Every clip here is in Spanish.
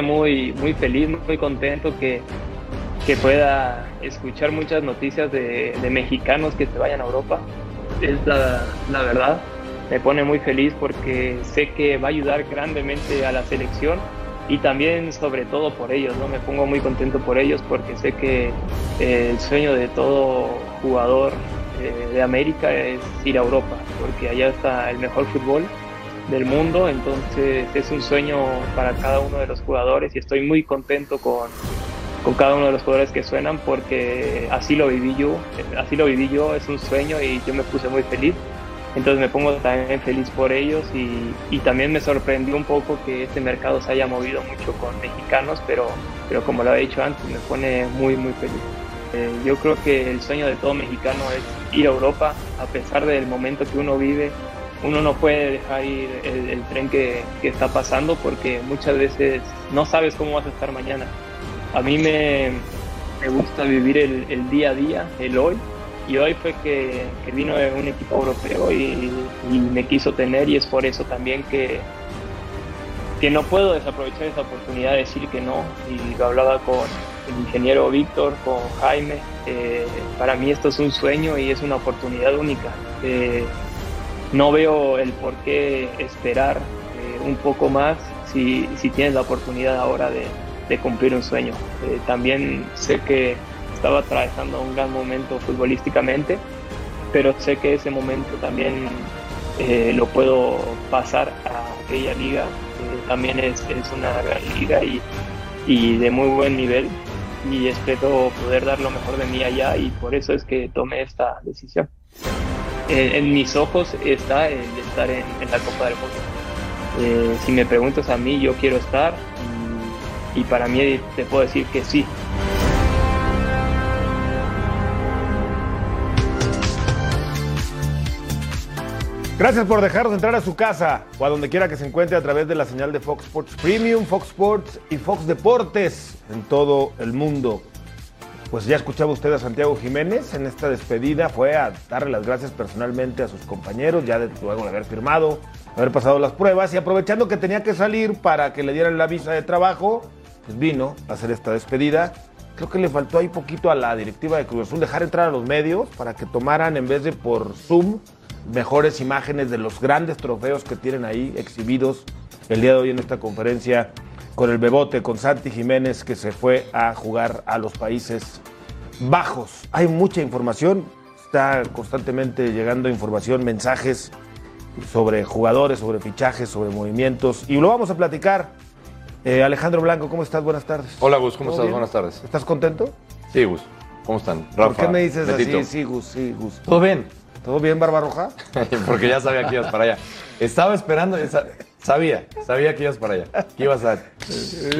pone muy, muy feliz, muy contento que, que pueda escuchar muchas noticias de, de mexicanos que se vayan a Europa. Es la, la verdad me pone muy feliz porque sé que va a ayudar grandemente a la selección y también sobre todo por ellos, ¿no? Me pongo muy contento por ellos porque sé que eh, el sueño de todo jugador eh, de América es ir a Europa, porque allá está el mejor fútbol del mundo, entonces es un sueño para cada uno de los jugadores y estoy muy contento con, con cada uno de los jugadores que suenan porque así lo viví yo, así lo viví yo, es un sueño y yo me puse muy feliz entonces me pongo también feliz por ellos y, también me sorprendió un poco que este mercado se haya movido mucho con mexicanos, pero, pero como lo he dicho antes, me pone muy, muy feliz. Eh, yo creo que el sueño de todo mexicano es ir a Europa, a pesar del momento que uno vive. Uno no puede dejar ir el, tren que, que, está pasando porque muchas veces no sabes cómo vas a estar mañana. A mí me, me gusta vivir el, día a día, el hoy, y hoy fue que, vino de un equipo europeo y, me quiso tener y es por eso también que, que no puedo desaprovechar esa oportunidad de decir que no y lo hablaba con el ingeniero Víctor, con Jaime, eh, para mí esto es un sueño y es una oportunidad única. Eh, no veo el por qué esperar eh, un poco más si, si, tienes la oportunidad ahora de, cumplir un sueño. también sé que estaba atravesando un gran momento futbolísticamente, pero sé que ese momento también eh, lo puedo pasar a aquella liga, también es, es, una gran liga y, y de muy buen nivel y espero poder dar lo mejor de mí allá y por eso es que tomé esta decisión. En, mis ojos está el estar en, la Copa del Mundo. Eh, si me preguntas a mí, yo quiero estar y para mí te puedo decir que sí, Gracias por dejarnos entrar a su casa o a donde quiera que se encuentre a través de la señal de Fox Sports Premium, Fox Sports y Fox Deportes en todo el mundo. Pues ya escuchaba usted a Santiago Jiménez en esta despedida, fue a darle las gracias personalmente a sus compañeros, ya luego de haber firmado, haber pasado las pruebas y aprovechando que tenía que salir para que le dieran la visa de trabajo, pues vino a hacer esta despedida. Creo que le faltó ahí poquito a la directiva de Cruz Azul dejar entrar a los medios para que tomaran en vez de por Zoom mejores imágenes de los grandes trofeos que tienen ahí exhibidos el día de hoy en esta conferencia con el Bebote, con Santi Jiménez que se fue a jugar a los Países Bajos. Hay mucha información, está constantemente llegando información, mensajes sobre jugadores, sobre fichajes, sobre movimientos y lo vamos a platicar. Eh, Alejandro Blanco, ¿cómo estás? Buenas tardes. Hola Gus, ¿cómo estás? Buenas tardes. ¿Estás contento? Sí, Gus. ¿Cómo están? Rafa, ¿Por qué me dices así? Sí, Gus, sí, Gus. ¿Todo bien? ¿Todo bien, Barbarroja? Porque ya sabía que ibas para allá. Estaba esperando, sabía, sabía que ibas para allá. Que ibas a.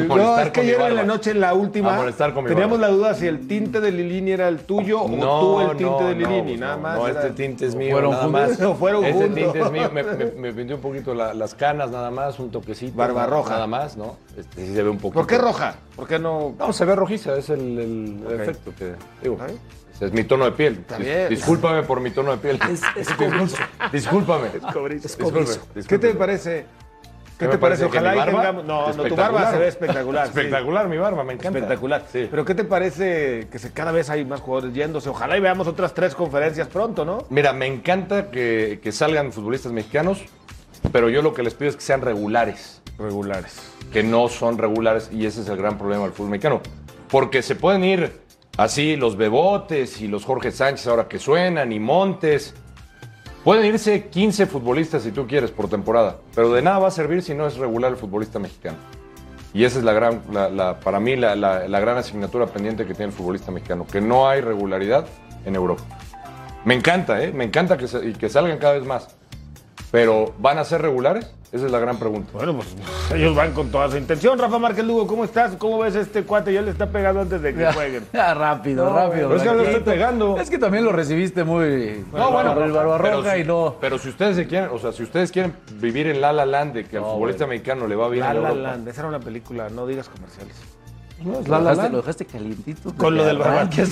No, es que ayer en la noche, en la última. A molestar con mi Teníamos la duda si el tinte de Lilini era el tuyo o tú el tinte de Lilini, nada más. No, este tinte es mío, fueron nada más. fueron este tinte es mío. Me, me, pinté un poquito las canas, nada más, un toquecito. Barbarroja. Nada más, ¿no? Este, sí se ve un poquito. ¿Por qué roja? ¿Por qué no.? No, se ve rojiza, es el, el efecto que. Digo. Es mi tono de piel. Discúlpame por mi tono de piel. Es, Discúlpame. Es ¿Qué te parece? ¿Qué, te parece? Ojalá y tengamos. No, no, tu barba se ve espectacular. espectacular mi barba, me encanta. Espectacular. Sí. Pero ¿qué te parece que se, cada vez hay más jugadores yéndose? Ojalá y veamos otras tres conferencias pronto, ¿no? Mira, me encanta que, que salgan futbolistas mexicanos, pero yo lo que les pido es que sean regulares. Regulares. Que no son regulares y ese es el gran problema del fútbol mexicano. Porque se pueden ir Así los Bebotes y los Jorge Sánchez ahora que suenan y Montes. Pueden irse 15 futbolistas si tú quieres por temporada, pero de nada va a servir si no es regular el futbolista mexicano. Y esa es la gran, para mí la, gran asignatura pendiente que tiene el futbolista mexicano, que no hay regularidad en Europa. Me encanta, ¿eh? Me encanta que, que salgan cada vez más. Pero ¿van a ser regulares? Esa es la gran pregunta. Bueno, pues ellos van con toda su intención. Rafa Márquez Lugo, ¿cómo estás? ¿Cómo ves este cuate? Ya le está pegando antes de que jueguen. Ya, rápido, rápido. Pero es que lo estoy pegando. Es que también lo recibiste muy. No, bueno, el Barbarroja y no. Pero si ustedes se quieren, o sea, si ustedes quieren vivir en La La Land, de que al futbolista mexicano le va bien La en La Land, esa era una película, no digas comerciales. No, la, la, lo dejaste calientito. Con lo del barbarroja.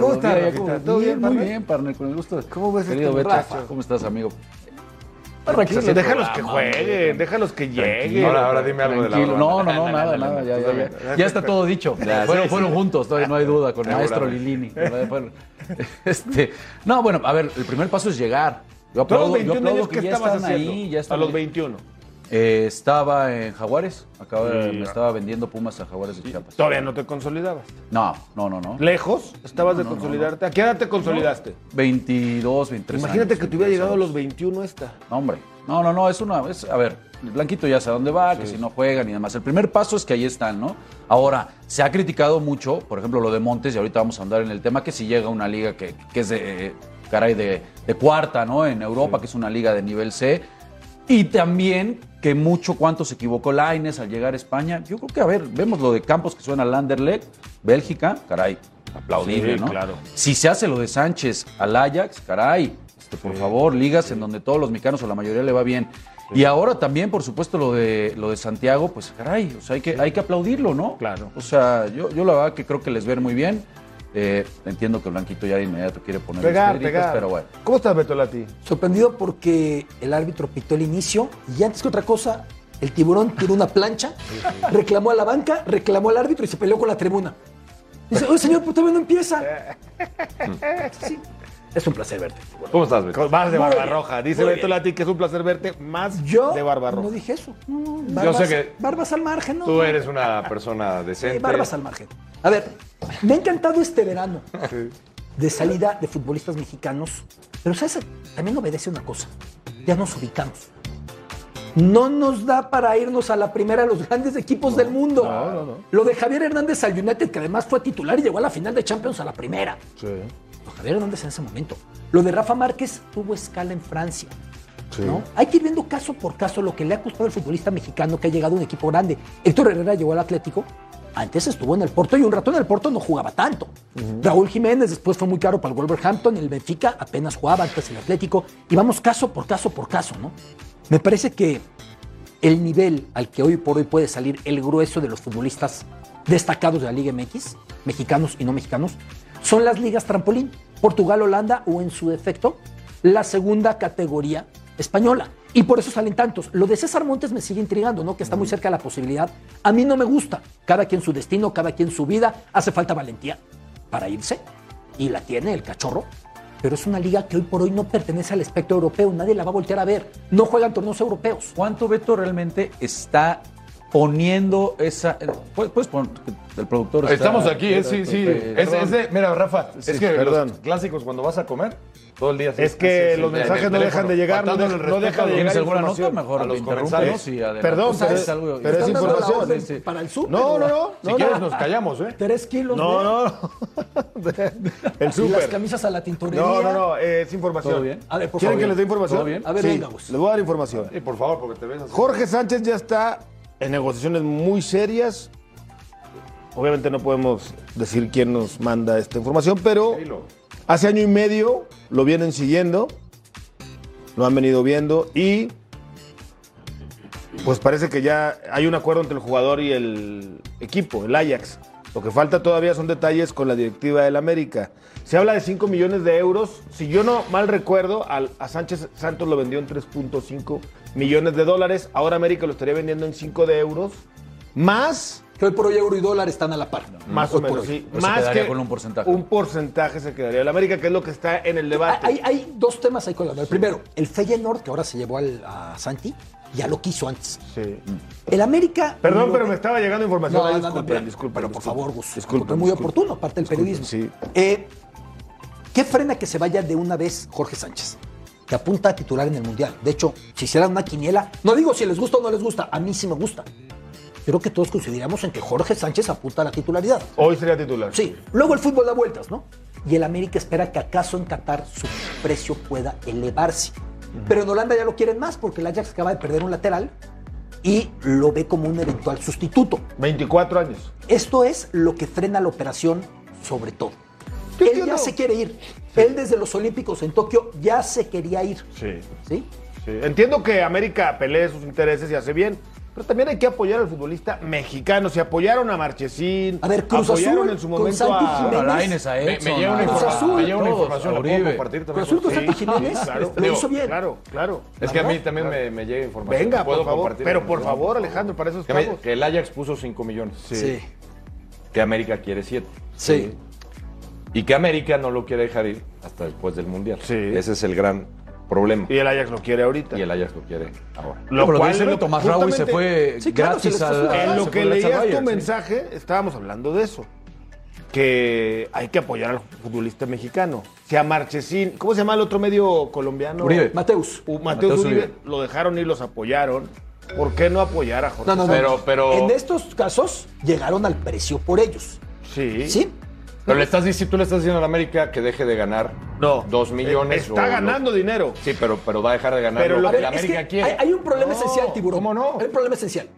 ¿Cómo estás? ¿Todo bien? Muy bien, partner, con el gusto. ¿Cómo ves este ¿Cómo estás, amigo? Tranquilo, déjalos que jueguen, déjalos que lleguen. Ahora, ahora dime algo de la Tranquilo. No, no, no, nada, nada. Ya, ya, ya. Ya está todo dicho. Fueron, fueron juntos, no hay duda, con el maestro Lilini. Este, no, bueno, a ver, el primer paso es llegar. Yo ¿Tú a los aplaudo, yo 21 aplaudo años que ya estabas están haciendo? ahí, ya están a los ahí. 21. Eh, estaba en Jaguares, acaba, Sí. me estaba vendiendo Pumas a Jaguares de Chiapas. Todavía no te consolidabas. No, no, no, no. ¿Lejos? ¿Estabas de consolidarte? ¿A qué edad te consolidaste? 22, 23 Imagínate años, que te hubiera 22 llegado a años. los 21 esta. No, hombre. No, no, no, es una. Es, a ver, el Blanquito ya sabe dónde va, que si no juegan y demás. El primer paso es que ahí están, ¿no? Ahora, se ha criticado mucho, por ejemplo, lo de Montes, y ahorita vamos a andar en el tema, que si llega una liga que, que es de, eh, caray, de, de cuarta, ¿no? En Europa, que es una liga de nivel C. Y también que mucho cuánto se equivocó Laines al llegar a España. Yo creo que, a ver, vemos lo de Campos que suena al Anderlecht, Bélgica, caray, aplaudible, Sí, ¿no? claro. Si se hace lo de Sánchez al Ajax, caray, este, por favor, ligas en donde todos los mexicanos o la mayoría le va bien. Y ahora también, por supuesto, lo de lo de Santiago, pues caray, o sea, hay que, hay que aplaudirlo, ¿no? Claro. O sea, yo, yo la verdad que creo que les ver muy bien. Eh, entiendo que Blanquito ya de inmediato quiere poner Pegar, histéricos, pegar. pero bueno. ¿Cómo estás, Beto Lati? Sorprendido porque el árbitro pitó el inicio y antes que otra cosa, el tiburón tiró una plancha, reclamó a la banca, reclamó al árbitro y se peleó con la tribuna. Dice, oye señor, pues todavía no empieza. Sí, es un placer verte. tiburón. ¿Cómo estás, Beto? Más de Muy barba bien, roja. Dice Beto. Lati que es un placer verte más Yo de barba roja. no dije eso. No, no, Yo barbas, sé que barbas al margen, ¿no? Tú eres una persona Sí, decente. barbas al margen. A ver, me ha encantado este verano de salida de futbolistas mexicanos, pero ¿sabes? También obedece una cosa. Ya nos ubicamos. No nos da para irnos a la primera de los grandes equipos del mundo. Lo de Javier Hernández al United, que además fue titular y llegó a la final de Champions a la primera. Sí. Lo de Javier Hernández en ese momento. Lo de Rafa Márquez tuvo escala en Francia. ¿no? Hay que ir viendo caso por caso lo que le ha costado al futbolista mexicano que ha llegado a un equipo grande. Héctor Herrera llegó al Atlético, antes estuvo en el Porto y un rato en el Porto no jugaba tanto. Raúl Jiménez después fue muy caro para el Wolverhampton, el Benfica apenas jugaba, antes el Atlético. Y vamos caso por caso por caso, ¿no? Me parece que el nivel al que hoy por hoy puede salir el grueso de los futbolistas destacados de la Liga MX, mexicanos y no mexicanos, son las ligas trampolín, Portugal, Holanda o en su defecto, la segunda categoría española. Y por eso salen tantos. Lo de César Montes me sigue intrigando, ¿no? Que está muy cerca de la posibilidad. A mí no me gusta. Cada quien su destino, cada quien su vida. Hace falta valentía para irse. Y la tiene el cachorro. Pero es una liga que hoy por hoy no pertenece al espectro europeo. Nadie la va a voltear a ver. No juegan torneos europeos. ¿Cuánto Beto realmente está poniendo esa. eh, Puedes, puedes poner el productor. está- Estamos aquí, ¿eh? sí, sí. Eh, Es, es de- mira, Rafa, Sí, es que perdón. los clásicos cuando vas a comer, todo el día Es que los mensajes en no el dejan de llegar, no dejan- el no respeto dejan a de los- ¿Tienes llegar alguna nota? Mejor a los comensales. y adelante. Perdón, pero es algo- pero es información. orden Sí, sí. Para el súper. No, no, no. Si no, quieres no. nos callamos, ¿eh? Tres kilos No, no. El Y las súper. camisas a la tintorería. No, no, no, eh, es información. ¿Todo bien? A ver, por ¿Quieren favor. que les dé información? ¿Todo bien? A ver, Sí, venga, Gus. Les voy a dar información. Sí, por favor, porque te ves así. Jorge Sánchez ya está en negociaciones muy serias. Obviamente no podemos decir quién nos manda esta información, pero hace año y medio lo vienen siguiendo, lo han venido viendo y pues parece que ya hay un acuerdo entre el jugador y el equipo, el Ajax. Lo que falta todavía son detalles con la directiva del América. Se habla de 5 millones de euros. Si yo no mal recuerdo, a Sánchez Santos lo vendió en 3.5 millones de dólares. Ahora América lo estaría vendiendo en 5 de euros. Más, Que hoy por hoy euro y dólar están a la par. más Hoy o por menos, hoy. sí. Se Más quedaría que con un porcentaje. Un porcentaje se quedaría el América, que es lo que está en el debate. Hay, hay dos temas ahí con la El primero, el Feyenoord, que ahora se llevó al- a Santi, ya lo quiso antes. Sí. El América. Perdón, lo pero me estaba llegando información. No, ahí, no, no, disculpen, disculpen, pero por favor, Gus. Disculpen, muy oportuno, aparte del periodismo. sí. Eh, ¿Qué frena que se vaya de una vez Jorge Sánchez? Que apunta a titular en el Mundial. De hecho, si hicieran una quiniela, no digo si les gusta o no les gusta, a mí sí me gusta. Creo que todos coincidiríamos en que Jorge Sánchez apunta a la titularidad. Hoy sería titular. Sí, luego el fútbol da vueltas, ¿no? Y el América espera que acaso en Qatar su precio pueda elevarse. Pero en Holanda ya lo quieren más porque el Ajax acaba de perder un lateral y lo ve como un eventual sustituto. 24 años. Esto es lo que frena la operación sobre todo. Él ya se quiere ir. Él desde los Olímpicos en Tokio ya se quería ir. Sí. ¿Sí? Sí. Entiendo que América pelee sus intereses y hace bien. Pero también hay que apoyar al futbolista mexicano. Se apoyaron a Marchesín. A ver, Cruz apoyaron Azul en su con momento Santi a. Jiménez. A Lainez, a Me, Edson, me llega una, Cruz informa- Azul, me llega una todos, información, ¿la puedo compartir también? Cruz Azul con Sí, Santi Jiménez claro. lo hizo bien. Claro, claro. Es que a mí también me, me llega información. Venga, ¿Puedo por favor. compartir Pero por favor, Alejandro, para eso Que, que el Ajax puso 5 millones. Sí. Que América quiere 7. Sí. Y que América no lo quiere dejar ir hasta después del Mundial. Sí. Ese es el gran problema. Y el Ajax lo quiere ahorita. Y el Ajax lo quiere ahora. Lo Pero cual lo- Tomás Raúl se fue Sí, claro, se gratis les fue al. En lo se que leías tu sí. mensaje, estábamos hablando de eso. Que hay que apoyar al futbolista mexicano. Si a Marchesín, ¿cómo se llama el otro medio colombiano? Uribe. Mateus. U- Mateus Mateus Uribe, Uribe. lo dejaron y los apoyaron. ¿Por qué no apoyar a Jorge? No, no, no. Pero- pero- En estos casos llegaron al precio por ellos. Sí. ¿Sí? Pero le estás diciendo, tú le estás diciendo a la América que deje de ganar No. 2 millones. Está o ganando dinero. Sí, pero, pero va a dejar de ganar Pero lo que la es América que quiere. hay, hay un problema No, esencial, Tiburón. ¿cómo no? Hay un problema esencial.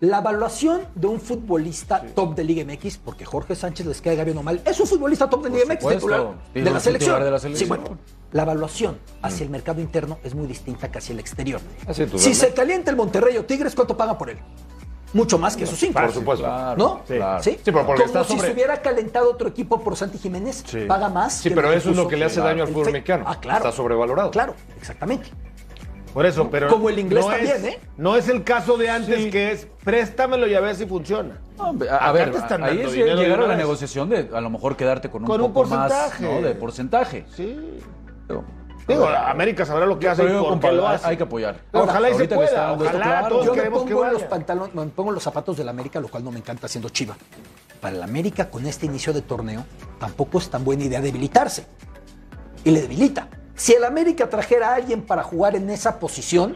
La evaluación de un futbolista top de Liga MX, porque Jorge Sánchez les queda bien o mal, es un futbolista top de Liga MX, titular Titular de la selección. de la Sí, bueno, la evaluación hacia el mercado interno es muy distinta que hacia el exterior. Ah, sí, si se calienta el Monterrey o Tigres, ¿cuánto paga por él? Mucho más que esos cinco. Por supuesto. Claro, ¿No? Sí. claro. ¿Sí? Sí, pero porque Como está si sobre- se hubiera calentado otro equipo por Santi Jiménez, Sí. paga más. Sí, que pero eso es lo que le hace daño al fútbol Fe- mexicano. Ah, claro. Está sobrevalorado. Claro, exactamente. Por eso, pero. Como el inglés no también, es, ¿eh? No es el caso de antes que es préstamelo y a ver si funciona. No, a, a ver, te están ahí es llegar a la negociación de a lo mejor quedarte con un Con un más porcentaje. ¿no? de porcentaje. Sí. Pero- Digo, América sabrá lo que hace pero y yo por qué compa- lo hay- hace. Hay que apoyar. Ojalá y se ahorita que está pueda, ojalá, claro. todos Yo me queremos que pongo, en los pantalones, me pongo en los zapatos del América, lo cual no me encanta siendo chiva. Para el América, con este inicio de torneo, tampoco es tan buena idea debilitarse. Y le debilita. Si el América trajera a alguien para jugar en esa posición,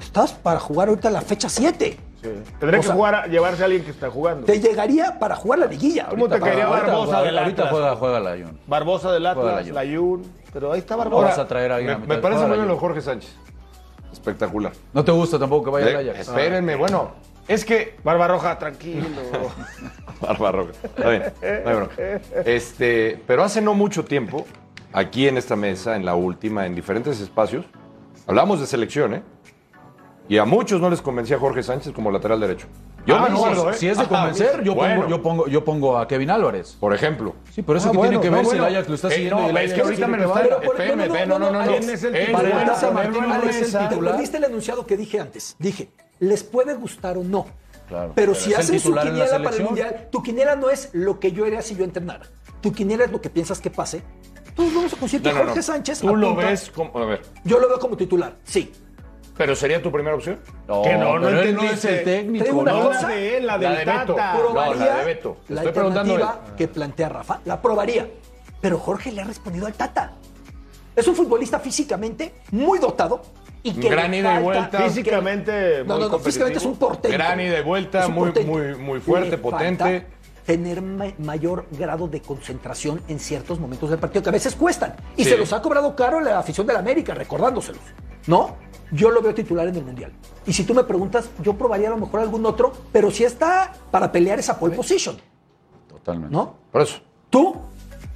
estás para jugar ahorita la fecha 7. Sí. Tendría O que sea- jugar a, llevarse a alguien que está jugando. Te llegaría para jugar la liguilla. ¿Cómo te ahorita. caería Ahorita- Barbosa del ahorita juega, juega la. Barbosa del Atlas, la Layun. Pero ahí está Ahora, Barbosa. vas a traer a alguien a Me, mitad me parece muy bien lo. Jorge Sánchez. Espectacular. No te gusta tampoco que vaya Eh, al Ajax. espérenme, bueno. Es que Barbarroja, tranquilo. Barba Roja. Está bien, no hay bronca. Este, pero hace no mucho tiempo, aquí en esta mesa, en la última, en diferentes espacios, hablamos de selección, ¿eh? Y a muchos no les convencía Jorge Sánchez como lateral derecho. Yo Ah, me no, acuerdo, ¿eh? Si es de convencer, yo, Bueno. pongo, yo, pongo, yo pongo a Kevin Álvarez. Por ejemplo. Sí, pero eso Ah, que bueno, tiene que no, ver si bueno. el Ajax lo está Eh, siguiendo. no, y el es que ahorita me lo está- espérame, no, no, no, titular. ¿Viste el enunciado que dije antes? Dije, les puede gustar o no. Claro, pero, pero si es el hacen su titular en la quiniela para el mundial, tu quiniela no es lo que yo haría si yo entrenara. Tu quiniela es lo que piensas que pase. Todos vamos a conseguir que No, no, no. Jorge Sánchez. Tú lo ves como. A ver. Yo lo veo como titular, sí. ¿Pero sería tu primera opción? No, Que no, no él no es el técnico. Una ¿no? Cosa. la de él, la La del de Beto. Tata. No, la de Beto. Te la estoy preguntando alternativa que plantea Rafa. La probaría. Pero Jorge le ha respondido al Tata. Es un futbolista físicamente muy dotado y que Gran ida y vuelta. Físicamente No, muy no, no, físicamente es un portento. Gran ida y vuelta, muy- muy- muy fuerte, Le potente. Tener ma- mayor grado de concentración en ciertos momentos del partido que a veces cuestan. Y Sí. se los ha cobrado caro la afición del América, recordándoselos. ¿No? Yo lo veo titular en el Mundial. Y si tú me preguntas, yo probaría a lo mejor algún otro, pero si está para pelear esa pole position. Totalmente. ¿No? Por eso. ¿Tú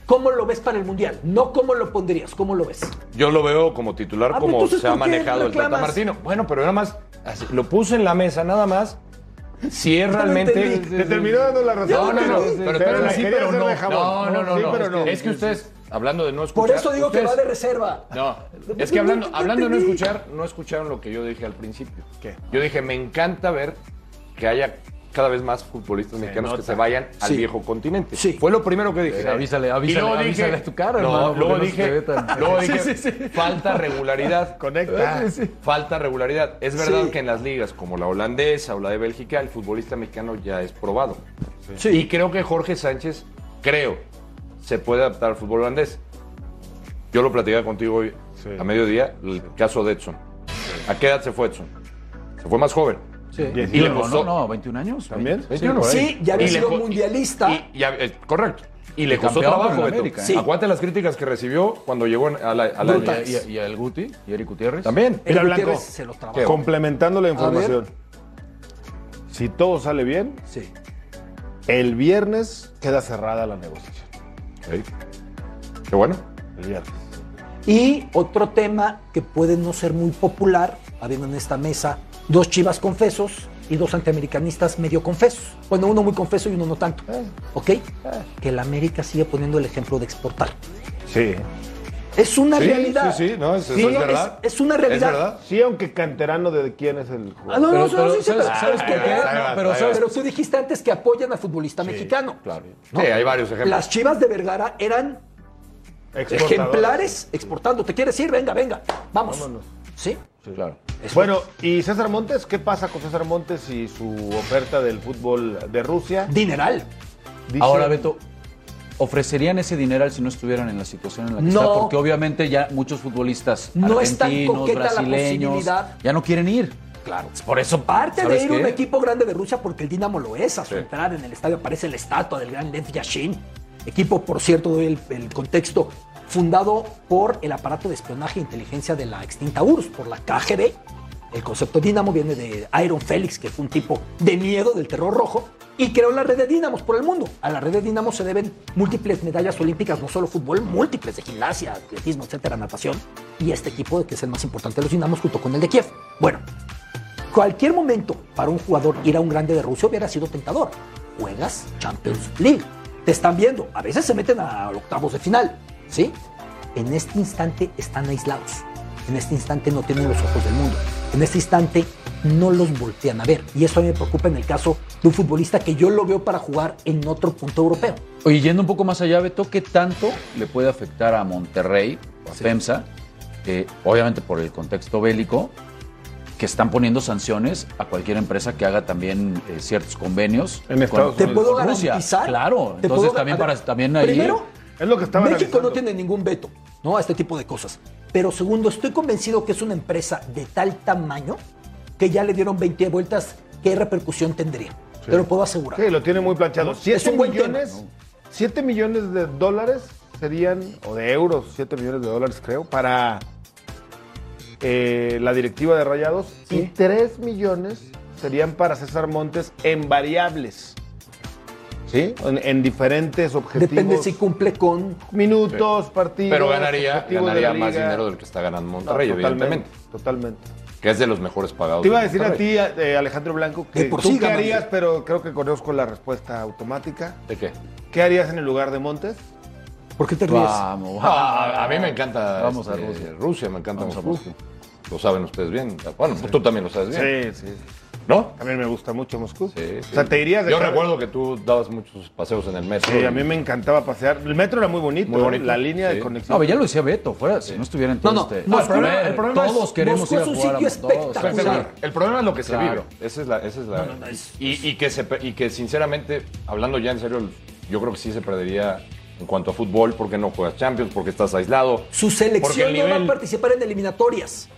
cómo lo ves para el Mundial? No cómo lo pondrías, ¿cómo lo ves? Yo lo veo como titular, Ah, pero como entonces, se ha ¿por qué manejado el Tata? Martino. Bueno, pero nada más, así, lo puse en la mesa, nada más. Si es realmente. Te terminó dando la razón. No, no, no. Pero espérame, sí, pero no. No, no, no. Sí, no. pero no. Es que ustedes, hablando de no Por escuchar. eso digo que ustedes- va de reserva. No, es que hablando, hablando de no escuchar, no escucharon lo que yo dije al principio. ¿Qué? Yo dije, me encanta ver que haya cada vez más futbolistas mexicanos que se vayan al Sí. viejo continente. Sí. Fue lo primero que dije. Eh, avísale, avísale, Y luego avísale a tu cara, no, hermano, luego no dije, ve tan- luego dije, Sí, falta regularidad. Conecta. Falta regularidad. Es verdad Sí. que en las ligas como la holandesa o la de Bélgica, el futbolista mexicano ya es probado. Sí. Y creo que Jorge Sánchez, creo, se puede adaptar al fútbol holandés. Yo lo platicaba contigo hoy Sí. a mediodía, el caso de Edson. ¿A qué edad se fue Edson? Se fue más joven. Sí. Y le no, costó. no, no, 21 años. ¿También? 21, por ahí. Sí, ya había sido mundialista. Y, y- eh, correcto. Y le Y costó trabajo, Beto. América, ¿eh? Sí. Acuérdate las críticas que recibió cuando llegó a la, a la Y, y- y a el Guti, y Eric Gutiérrez. También. Mira, Blanco. Complementando la información. Si todo sale bien, Sí. el viernes queda cerrada la negociación. Sí. Qué bueno. El viernes. Y otro tema que puede no ser muy popular, habiendo en esta mesa dos chivas confesos, y dos antiamericanistas medio confesos. Bueno, uno muy confeso y uno no tanto. ¿Ok? Que el América sigue poniendo el ejemplo de exportar. Sí. Es una Sí, realidad. sí, sí, no, es- eso Sí, es verdad. Es, una realidad. Es verdad. Sí, aunque canterano de quién es el Ah, jugador. no, no, Pero- no, pero, sí, sí, ¿sabes- pero- sabes por pero- qué? pero- No, pero pero- ¿sabes? pero tú dijiste antes que apoyan al futbolista mexicano. Claro. ¿no? Sí, hay varios ejemplos. Las chivas de Vergara eran ejemplares exportando. ¿Te quieres ir? Venga, venga. Vamos. Vámonos. ¿Sí? Claro. Es Bueno, ¿y César Montes? ¿Qué pasa con César Montes y su oferta del fútbol de Rusia? Dineral. Dice- Ahora, Beto, ¿ofrecerían ese dineral si no estuvieran en la situación en la que No. está? Porque obviamente ya muchos futbolistas No es tan argentinos, la brasileños, posibilidad. ya no quieren ir. Claro. Por eso, Parte de ¿sabes ir a un equipo grande de Rusia, porque el Dinamo lo es, a su Sí. entrada en el estadio aparece la estatua del gran Lev Yashin. Equipo, por cierto, doy el, el contexto, fundado por el aparato de espionaje e inteligencia de la extinta URSS, por la KGB. El concepto Dinamo viene de Iron Félix, que fue un tipo de miedo del terror rojo, y creó la red de Dinamos por el mundo. A la red de Dinamo se deben múltiples medallas olímpicas, no solo fútbol, múltiples de gimnasia, atletismo, etcétera, natación. Y este equipo, que es el más importante de los Dinamos, junto con el de Kiev. Bueno, Cualquier momento para un jugador ir a un grande de Rusia hubiera sido tentador. Juegas Champions League. Te están viendo. A veces se meten a octavos de final. ¿Sí? En este instante están aislados. En este instante no tienen los ojos del mundo. En este instante no los voltean a ver. Y eso a mí me preocupa en el caso de un futbolista que yo lo veo para jugar en otro punto europeo. Oye, yendo un poco más allá, Beto, ¿qué tanto le puede afectar a Monterrey o a FEMSA? eh, obviamente por el contexto bélico, que están poniendo sanciones a cualquier empresa que haga también eh, ciertos convenios En Estados ¿Te Unidos. puedo con Rusia. garantizar? Claro, ¿Te entonces puedo- también ver, para también ahí. Primero, Es lo que estaba México no tiene ningún veto ¿no? a este tipo de cosas. Pero segundo, estoy convencido que es una empresa de tal tamaño que ya le dieron 20 vueltas, ¿qué repercusión tendría? Te lo puedo asegurar. Sí, lo tiene muy planchado. Es 7 un buen millones, tema. 7 millones de dólares serían, o de euros, 7 millones de dólares creo, para eh, la directiva de Rayados y 3 millones serían para César Montes en variables. ¿Sí? En, en diferentes objetivos. Depende si cumple con... Minutos, partidos. Pero ganaría, ganaría más dinero del que está ganando No, Monterrey, totalmente, evidentemente. Totalmente. Que es de los mejores pagados. Te iba a de decir a ti, eh, Alejandro Blanco, que por tú sí qué harías, pero creo que conozco la respuesta automática. ¿De qué? ¿Qué harías en el lugar de Montes? ¿Por qué te ríes? Vamos, vamos. Ah, a mí me encanta Vamos a este, Rusia. Rusia, me encanta Vamos a Moscú. Moscú. Lo saben ustedes bien. Bueno, tú también lo sabes bien. Sí, sí. ¿No? A mí me gusta mucho Moscú. Sí, sí. O sea, te irías de Yo cara- recuerdo que tú dabas muchos paseos en el metro. Sí, a mí me encantaba pasear. El metro era muy bonito, Muy bonito, La línea sí. de conexión. No, ya lo decía Beto, fuera, si no estuviera en todo No, no, este... no, el A problema- el problema es- todos queremos Moscú ir a es un jugar a sitio todos. espectacular. El problema es lo que se Claro. vive. Esa es la. Esa es la y, y que se, y que sinceramente, hablando ya en serio, yo creo que sí se perdería en cuanto a fútbol porque no juegas Champions, porque estás aislado. Su selección el no va a nivel- participar en eliminatorias.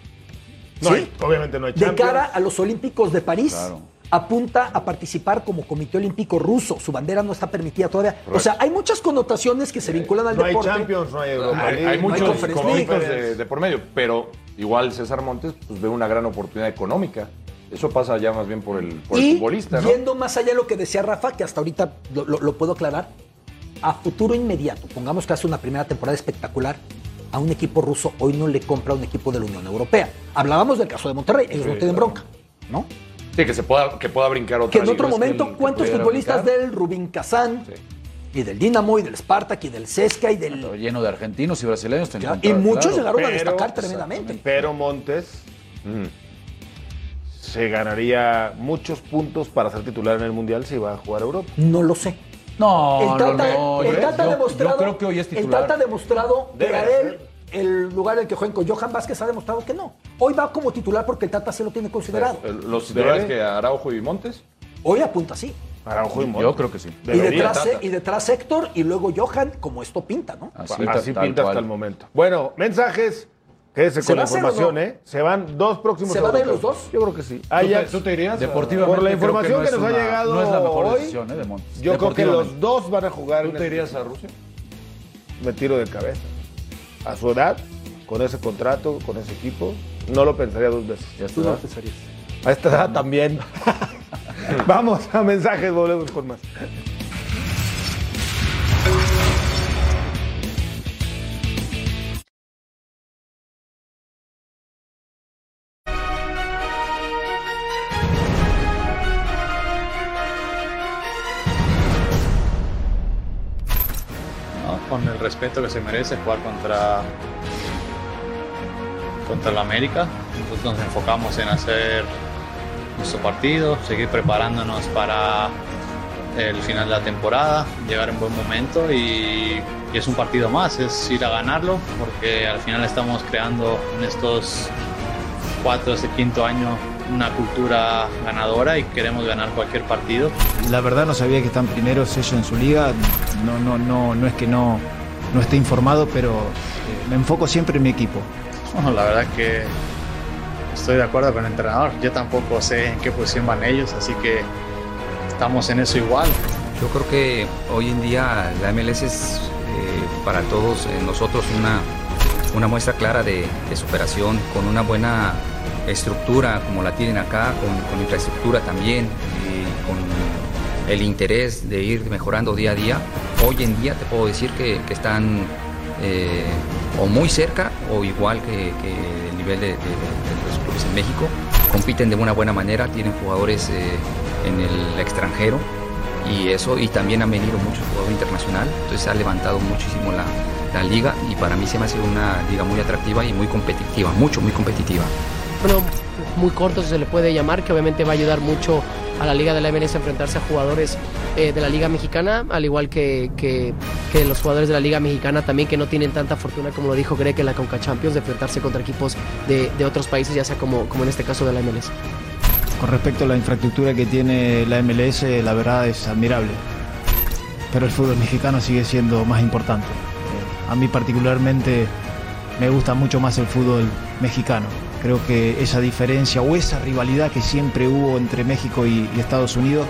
No ¿Sí? hay- obviamente no hay De Champions. cara a los Olímpicos de París, Claro. apunta a participar como Comité Olímpico Ruso. Su bandera no está permitida todavía. O sea, hay muchas connotaciones que se vinculan al No hay deporte. Champions, no hay Europa Hay, League, hay no muchos conflictos League. de, de por medio, pero igual César Montes pues, ve una gran oportunidad económica. Eso pasa ya más bien por el, por el y futbolista, ¿no? yendo más allá de lo que decía Rafa, que hasta ahorita lo, lo- lo puedo aclarar, a futuro inmediato, pongamos que hace una primera temporada espectacular, a un equipo ruso hoy no le compra a un equipo de la Unión Europea. Hablábamos del caso de Monterrey, ellos no tienen bronca, ¿no? Sí, que se pueda, que pueda brincar otra Que en otro momento, Que ¿cuántos futbolistas brincar. del Rubín Kazán Sí. y del Dinamo y del Spartak y del Cesca y del... Lleno de argentinos y brasileños. te y muchos claro. llegaron a Pero- destacar tremendamente. Pero Montes Mm. se ganaría muchos puntos para ser titular en el Mundial si va a jugar a Europa. No lo sé. No, el no, Tata, no. el yo- Tata yo- ha demostrado, Yo creo que hoy es el titular. Tata ha demostrado él, el lugar en el que jueguen con Johan Vázquez ha demostrado que no. Hoy va como titular porque el Tata se lo tiene considerado. Eh, Los titulares que Araujo y Montes. Hoy apunta así. Araujo y Montes. Yo creo que sí. Y detrás, Tata. y detrás Héctor y luego Johan, como esto pinta, ¿no? Así, Así tal pinta cual. hasta el momento. Bueno, mensajes. Quédese ¿Se con la información, no? ¿eh? Se van dos próximos ¿Se van a ir los dos? Yo creo que sí. ¿Tú te, Ajax, tú te irías? Deportivamente Por la información no que nos ha llegado No es la mejor hoy, decisión ¿eh, de Montes. yo creo que los dos van a jugar. ¿Tú te irías a Rusia? Me tiro de cabeza. A su edad, con ese contrato, con ese equipo, no lo pensaría dos veces. Ya Tú no pensarías. A esta edad también. Vamos a mensajes, volvemos con más. Respeto que se merece jugar contra, contra la América. Nosotros nos enfocamos en hacer nuestro partido, seguir preparándonos para el final de la temporada, llegar en buen momento y, y, es un partido más, es ir a ganarlo porque al final estamos creando en estos cuatro, este quinto año una cultura ganadora y queremos ganar cualquier partido. La verdad no sabía que están primeros ellos en su liga, no, no, no, no es que no, no esté informado, pero eh, me enfoco siempre en mi equipo. Bueno, la verdad que estoy de acuerdo con el entrenador, yo tampoco sé en qué posición van ellos, así que estamos en eso igual. Yo creo que hoy en día la MLS es eh, para todos eh, nosotros una, una muestra clara de, de superación, con una buena estructura como la tienen acá, con, con infraestructura también, y con el interés de ir mejorando día a día. Hoy en día te puedo decir que, que están eh, o muy cerca o igual que, que el nivel de, de, de, los clubes en México. Compiten de una buena manera, tienen jugadores eh, en el extranjero y eso, y también han venido muchos jugadores internacional, entonces ha levantado muchísimo la, la liga y para mí se me ha sido una liga muy atractiva y muy competitiva, mucho, muy competitiva bueno, muy corto se le puede llamar, que obviamente va a ayudar mucho a la Liga de la MLS enfrentarse a jugadores eh, de la Liga Mexicana, al igual que, que, los jugadores de la Liga Mexicana también que no tienen tanta fortuna, como lo dijo Greg en la Conca Champions, de enfrentarse contra equipos de, de otros países, ya sea como, como en este caso de la MLS. Con respecto a la infraestructura que tiene la MLS, la verdad es admirable, pero el fútbol mexicano sigue siendo más importante. A mí particularmente me gusta mucho más el fútbol mexicano. Creo que esa diferencia o esa rivalidad que siempre hubo entre México y, Estados Unidos,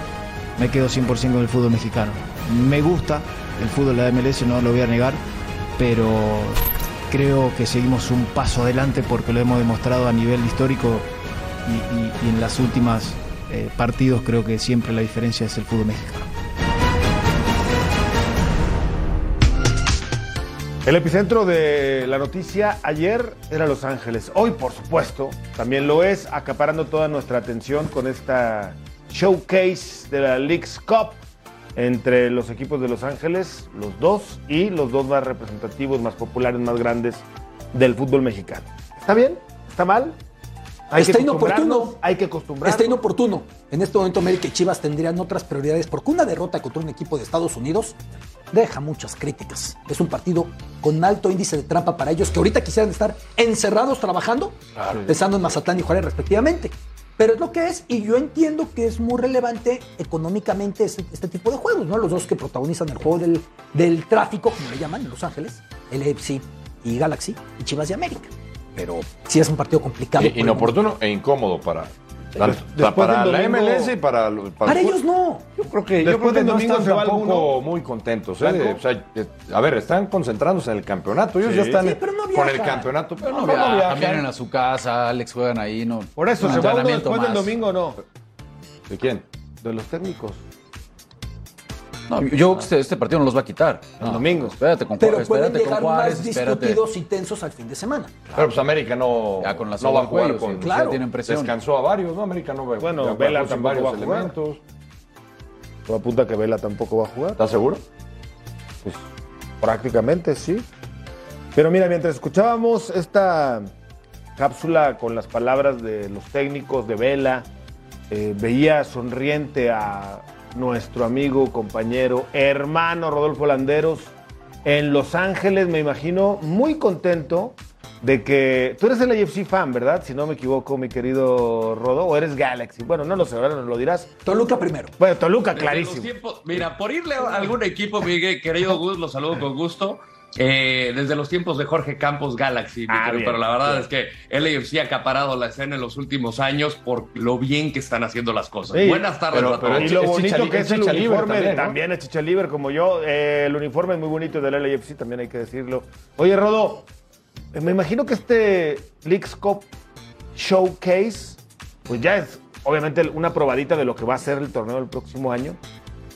me quedo 100% con el fútbol mexicano. Me gusta el fútbol de la MLS, no lo voy a negar, pero creo que seguimos un paso adelante porque lo hemos demostrado a nivel histórico y en las últimas eh, partidos creo que siempre la diferencia es el fútbol mexicano. El epicentro de la noticia ayer era Los Ángeles. Hoy, por supuesto, también lo es, acaparando toda nuestra atención con esta showcase de la League's Cup entre los equipos de Los Ángeles, los dos, y los dos más representativos, más populares, más grandes del fútbol mexicano. ¿Está bien? ¿Está mal? Hay Está que inoportuno. Hay que acostumbrarnos. Está inoportuno. En este momento América y Chivas tendrían otras prioridades porque una derrota contra un equipo de Estados Unidos deja muchas críticas. Es un partido con alto índice de trampa para ellos que ahorita quisieran estar encerrados trabajando, claro. pensando en Mazatlán y Juárez respectivamente. Pero es lo que es, y yo entiendo que es muy relevante económicamente este, este tipo de juegos, ¿no? Los dos que protagonizan el juego del, del tráfico, como le llaman en Los Ángeles, el AFC y Galaxy, y Chivas de América. Pero sí es un partido complicado. Eh, inoportuno e incómodo para, tanto, para la MLS y para, para, para ellos no. Yo creo que, yo creo que no están tampoco muy contentos. ¿eh? O sea, a ver, están concentrándose en el campeonato. Ellos sí. ya están sí, no con el campeonato. Pero no, no viajan. Vienen a su casa, Alex juegan ahí. No, Por eso, ¿se va uno después más. del domingo no? ¿De quién? De los técnicos. No, yo este, este, partido no los va a quitar. El no, domingo. Espérate con Pero espérate pueden llegar con Juárez, más espérate. discutidos y tensos al fin de semana. Claro. Pero pues América no, ya con la no va a jugar con... Claro. tienen presión. Descansó a varios, ¿no? América no va Bueno, Vela con varios va a jugar. elementos. Todo apunta que Vela tampoco va a jugar. ¿Estás seguro? Pues prácticamente sí. Pero mira, mientras escuchábamos esta cápsula con las palabras de los técnicos de Vela, eh, veía sonriente a nuestro amigo, compañero, hermano Rodolfo Landeros en Los Ángeles, me imagino, muy contento de que tú eres el AFC fan, ¿verdad? Si no me equivoco, mi querido Rodo, o eres Galaxy. Bueno, no lo sé, ahora nos lo dirás. Toluca primero. Bueno, Toluca, clarísimo. Tiempos, mira, por irle a algún equipo, Miguel, querido Gus, lo saludo con gusto. Eh, desde los tiempos de Jorge Campos Galaxy, ah, pero, bien, pero, la verdad bien. es que el AFC ha acaparado la escena en los últimos años por lo bien que están haciendo las cosas. Sí, Buenas tardes pero, todos. Y lo bonito es que es, el uniforme, también, ¿no? también es Chicha Libre como yo. Eh, el uniforme es muy bonito del LAFC, también hay que decirlo. Oye, Rodo, me imagino que este Leagues Cup Showcase, pues ya es obviamente una probadita de lo que va a ser el torneo del próximo año.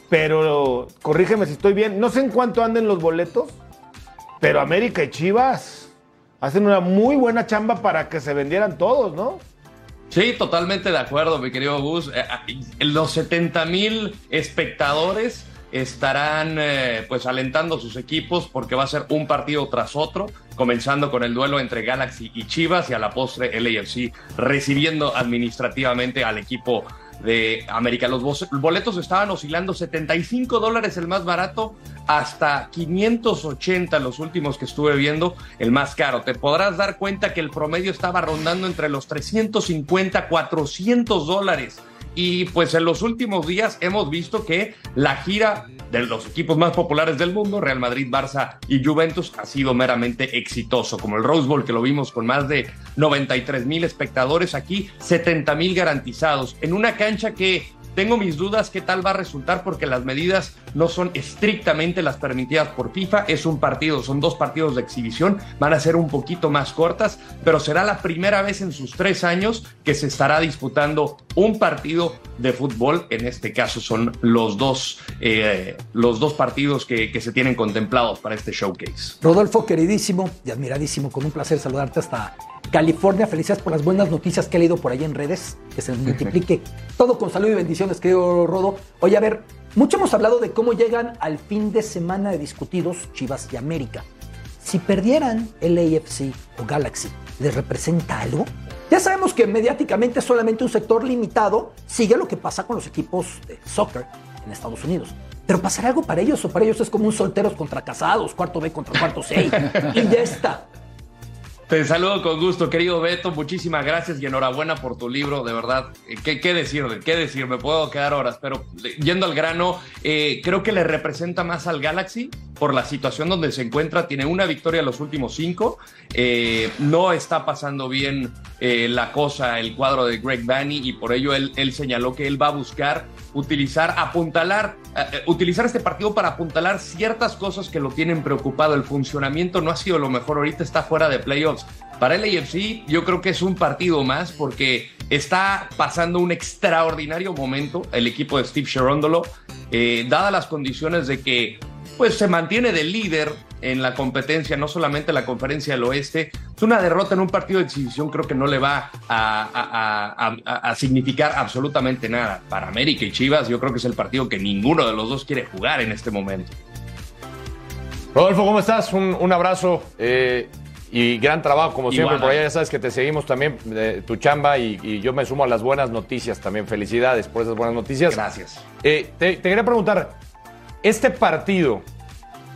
Pero corrígeme si estoy bien, no sé en cuánto anden los boletos. Pero América y Chivas hacen una muy buena chamba para que se vendieran todos, ¿no? Sí, totalmente de acuerdo, mi querido Gus. Eh, los 70 mil espectadores estarán eh, pues alentando sus equipos porque va a ser un partido tras otro, comenzando con el duelo entre Galaxy y Chivas y a la postre LAFC recibiendo administrativamente al equipo de América. Los boletos estaban oscilando 75 dólares el más barato hasta 580 los últimos que estuve viendo, el más caro. Te podrás dar cuenta que el promedio estaba rondando entre los 350, 400 dólares. Y pues en los últimos días hemos visto que la gira de los equipos más populares del mundo, Real Madrid, Barça y Juventus, ha sido meramente exitoso, como el Rose Bowl que lo vimos con más de 93 mil espectadores, aquí 70 mil garantizados, en una cancha que tengo mis dudas qué tal va a resultar porque las medidas no son estrictamente las permitidas por FIFA. Es un partido, son dos partidos de exhibición, van a ser un poquito más cortas, pero será la primera vez en sus tres años que se estará disputando un partido de fútbol. En este caso son los dos, eh, los dos partidos que, que se tienen contemplados para este showcase. Rodolfo, queridísimo y admiradísimo, con un placer saludarte hasta California. Felicidades por las buenas noticias que he leído por ahí en redes. Que se multiplique todo con salud y bendiciones, querido Rodo. Oye, a ver, mucho hemos hablado de cómo llegan al fin de semana de discutidos Chivas y América. Si perdieran el AFC o Galaxy, ¿les representa algo? Ya sabemos que mediáticamente solamente un sector limitado sigue lo que pasa con los equipos de soccer en Estados Unidos. Pero pasará algo para ellos o para ellos es como un solteros contra casados, cuarto B contra cuarto C y ya está. Te saludo con gusto, querido Beto. Muchísimas gracias y enhorabuena por tu libro, de verdad. ¿Qué, qué decir? ¿Qué decir? Me puedo quedar horas, pero yendo al grano, eh, creo que le representa más al Galaxy por la situación donde se encuentra. Tiene una victoria en los últimos cinco. Eh, no está pasando bien eh, la cosa, el cuadro de Greg Vanny, y por ello él señaló que él va a buscar utilizar, apuntalar, utilizar este partido para apuntalar ciertas cosas que lo tienen preocupado. El funcionamiento no ha sido lo mejor. Ahorita está fuera de playoffs para el AFC yo creo que es un partido más porque está pasando un extraordinario momento el equipo de Steve Sherondolo, eh, dadas las condiciones de que pues se mantiene de líder en la competencia, no solamente la conferencia del oeste. Es una derrota en un partido de exhibición, creo que no le va a, significar absolutamente nada. Para América y Chivas, yo creo que es el partido que ninguno de los dos quiere jugar en este momento. Rodolfo, ¿cómo estás? Un, abrazo. Eh, y gran trabajo, como siempre, por allá ya sabes que te seguimos también, tu chamba, y, yo me sumo a las buenas noticias también. Felicidades por esas buenas noticias. Gracias. Eh, te, quería preguntar, este partido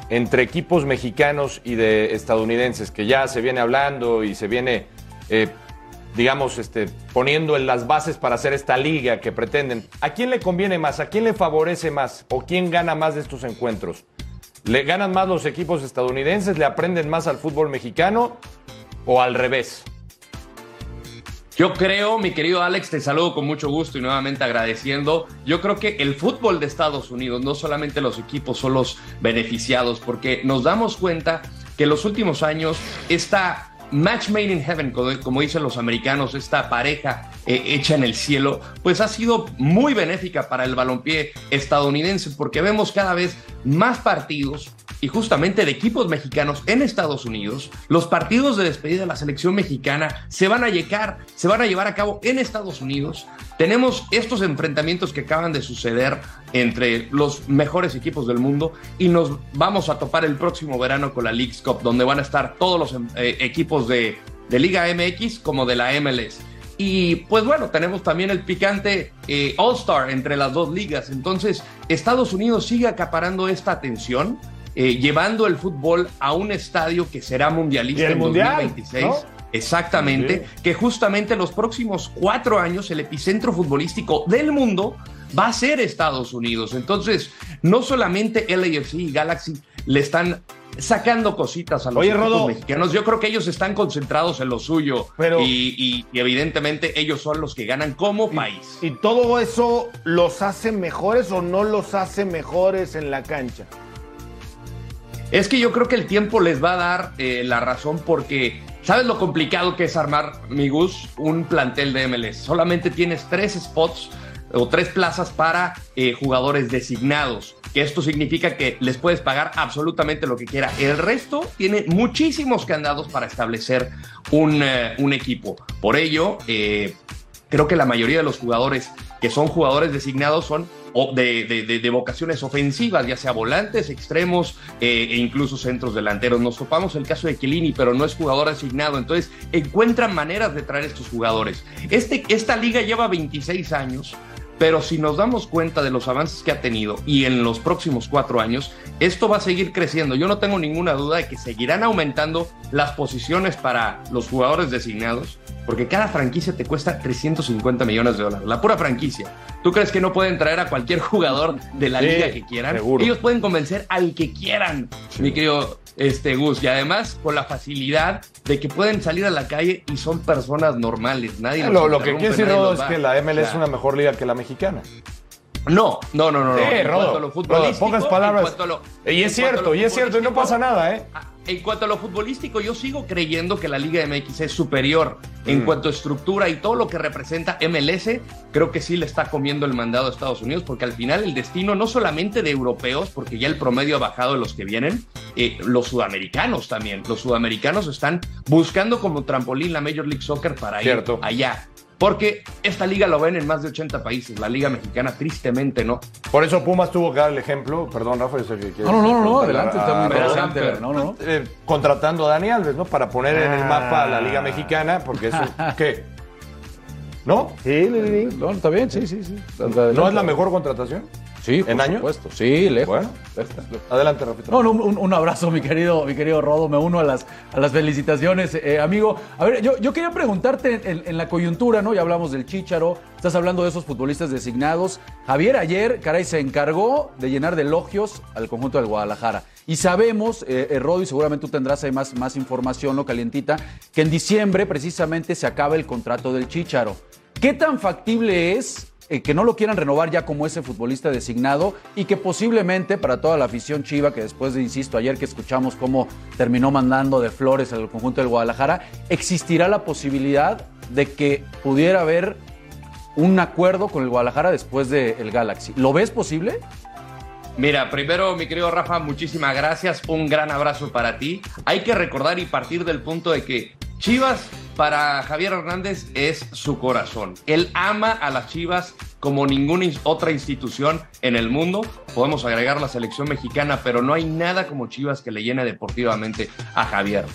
entre equipos mexicanos y de estadounidenses, que ya se viene hablando y se viene, eh, digamos, este, poniendo en las bases para hacer esta liga que pretenden, ¿a quién le conviene más? ¿A quién le favorece más? ¿O quién gana más de estos encuentros? ¿Le ganan más los equipos estadounidenses? ¿Le aprenden más al fútbol mexicano? ¿O al revés? Yo creo, mi querido Alex, te saludo con mucho gusto y nuevamente agradeciendo. Yo creo que el fútbol de Estados Unidos, no solamente los equipos son los beneficiados, porque nos damos cuenta que en los últimos años esta Match Made in Heaven, como dicen los americanos, esta pareja eh, hecha en el cielo, pues ha sido muy benéfica para el balompié estadounidense porque vemos cada vez más partidos y justamente de equipos mexicanos en Estados Unidos. Los partidos de despedida de la selección mexicana se van a llegar, se van a llevar a cabo en Estados Unidos. Tenemos estos enfrentamientos que acaban de suceder entre los mejores equipos del mundo y nos vamos a topar el próximo verano con la League's Cup, donde van a estar todos los eh, equipos de, de Liga MX como de la MLS. Y pues bueno, tenemos también el picante eh, All-Star entre las dos ligas. Entonces, Estados Unidos sigue acaparando esta atención, eh, llevando el fútbol a un estadio que será mundialista en 2026. Exactamente, que justamente los próximos cuatro años el epicentro futbolístico del mundo va a ser Estados Unidos. Entonces, no solamente LAFC y Galaxy le están sacando cositas a los mexicanos. Yo creo que ellos están concentrados en lo suyo pero, y, evidentemente ellos son los que ganan como país. ¿Y todo eso los hace mejores o no los hace mejores en la cancha? Es que yo creo que el tiempo les va a dar eh, la razón porque ¿sabes lo complicado que es armar, mi Gus, un plantel de MLS? Solamente tienes tres spots o tres plazas para eh, jugadores designados que esto significa que les puedes pagar absolutamente lo que quiera. El resto tiene muchísimos candados para establecer un, eh, equipo. Por ello, creo que la mayoría de los jugadores que son jugadores designados son de, de, vocaciones ofensivas, ya sea volantes, extremos eh, e incluso centros delanteros. Nos topamos el caso de Chiellini, pero no es jugador asignado, entonces encuentran maneras de traer estos jugadores. Este, esta liga lleva 26 años pero si nos damos cuenta de los avances que ha tenido y en los próximos cuatro años, esto va a seguir creciendo. Yo no tengo ninguna duda de que seguirán aumentando las posiciones para los jugadores designados, porque cada franquicia te cuesta 350 millones de dólares, la pura franquicia. ¿Tú crees que no pueden traer a cualquier jugador de la liga que quieran? Ellos pueden convencer al que quieran, mi querido este Gus, y además con la facilidad de que pueden salir a la calle y son personas normales. Nadie lo, lo que quiere decir es que la ML es una mejor liga que la mexicana. No, no, no, no. Sí, en Rodo, pocas palabras. y es cierto, y es cierto, y no pasa nada, ¿eh? En cuanto a lo futbolístico, yo sigo creyendo que la Liga MX es superior en mm. cuanto a estructura y todo lo que representa MLS. Creo que sí le está comiendo el mandado a Estados Unidos, porque al final el destino no solamente de europeos, porque ya el promedio ha bajado de los que vienen, eh, los sudamericanos también. Los sudamericanos están buscando como trampolín la Major League Soccer para ir allá. Porque esta liga lo ven en más de 80 países, la liga mexicana tristemente no. Por eso Pumas tuvo que dar el ejemplo, perdón Rafa, yo sé que quieres... No, no, no, adelante, está muy interesante. No, no, eh, contratando a Dani Alves, ¿no? Para poner en el mapa a la liga mexicana, porque eso, ¿qué? ¿No? Sí, no, está bien, sí, sí, sí. ¿No es la mejor contratación? Sí, por ¿En supuesto. Sí, lejos. adelante, Rafita. No, un, abrazo, mi querido, mi querido Rodo. Me uno a las, a las felicitaciones, eh, amigo. A ver, yo, yo quería preguntarte en, la coyuntura, ¿no? Ya hablamos del Chícharo, estás hablando de esos futbolistas designados. Javier ayer, caray, se encargó de llenar de elogios al conjunto del Guadalajara. Y sabemos, eh, eh, Rodo, y seguramente tú tendrás ahí más, más información, ¿no? Calientita, que en diciembre precisamente se acaba el contrato del Chícharo. ¿Qué tan factible es eh, que no lo quieran renovar ya como ese futbolista designado y que posiblemente para toda la afición chiva, que después de, insisto, ayer que escuchamos cómo terminó mandando de flores al conjunto del Guadalajara, existirá la posibilidad de que pudiera haber un acuerdo con el Guadalajara después del Galaxy. ¿Lo ves posible? Mira, primero, mi querido Rafa, muchísimas gracias. Un gran abrazo para ti. Hay que recordar y partir del punto de que Chivas para Javier Hernández es su corazón. Él ama a las Chivas como ninguna otra institución en el mundo. Podemos agregar la selección mexicana, pero no hay nada como Chivas que le llene deportivamente a Javier.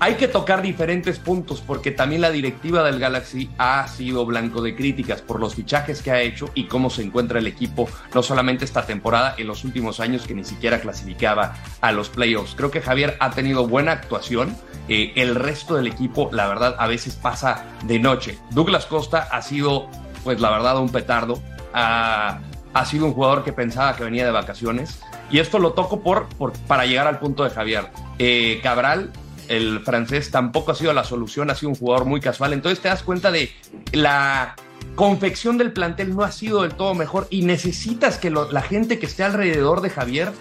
Hay que tocar diferentes puntos porque también la directiva del Galaxy ha sido blanco de críticas por los fichajes que ha hecho y cómo se encuentra el equipo, no solamente esta temporada, en los últimos años que ni siquiera clasificaba a los playoffs. Creo que Javier ha tenido buena actuación. Eh, el resto del equipo, la verdad, a veces pasa de noche. Douglas Costa ha sido, pues la verdad, un petardo. Ha, sido un jugador que pensaba que venía de vacaciones. Y esto lo toco por, por para llegar al punto de Javier. Eh, Cabral el francés tampoco ha sido la solución, ha sido un jugador muy casual. Entonces te das cuenta de la confección del plantel no ha sido del todo mejor y necesitas que la gente que esté alrededor de Javier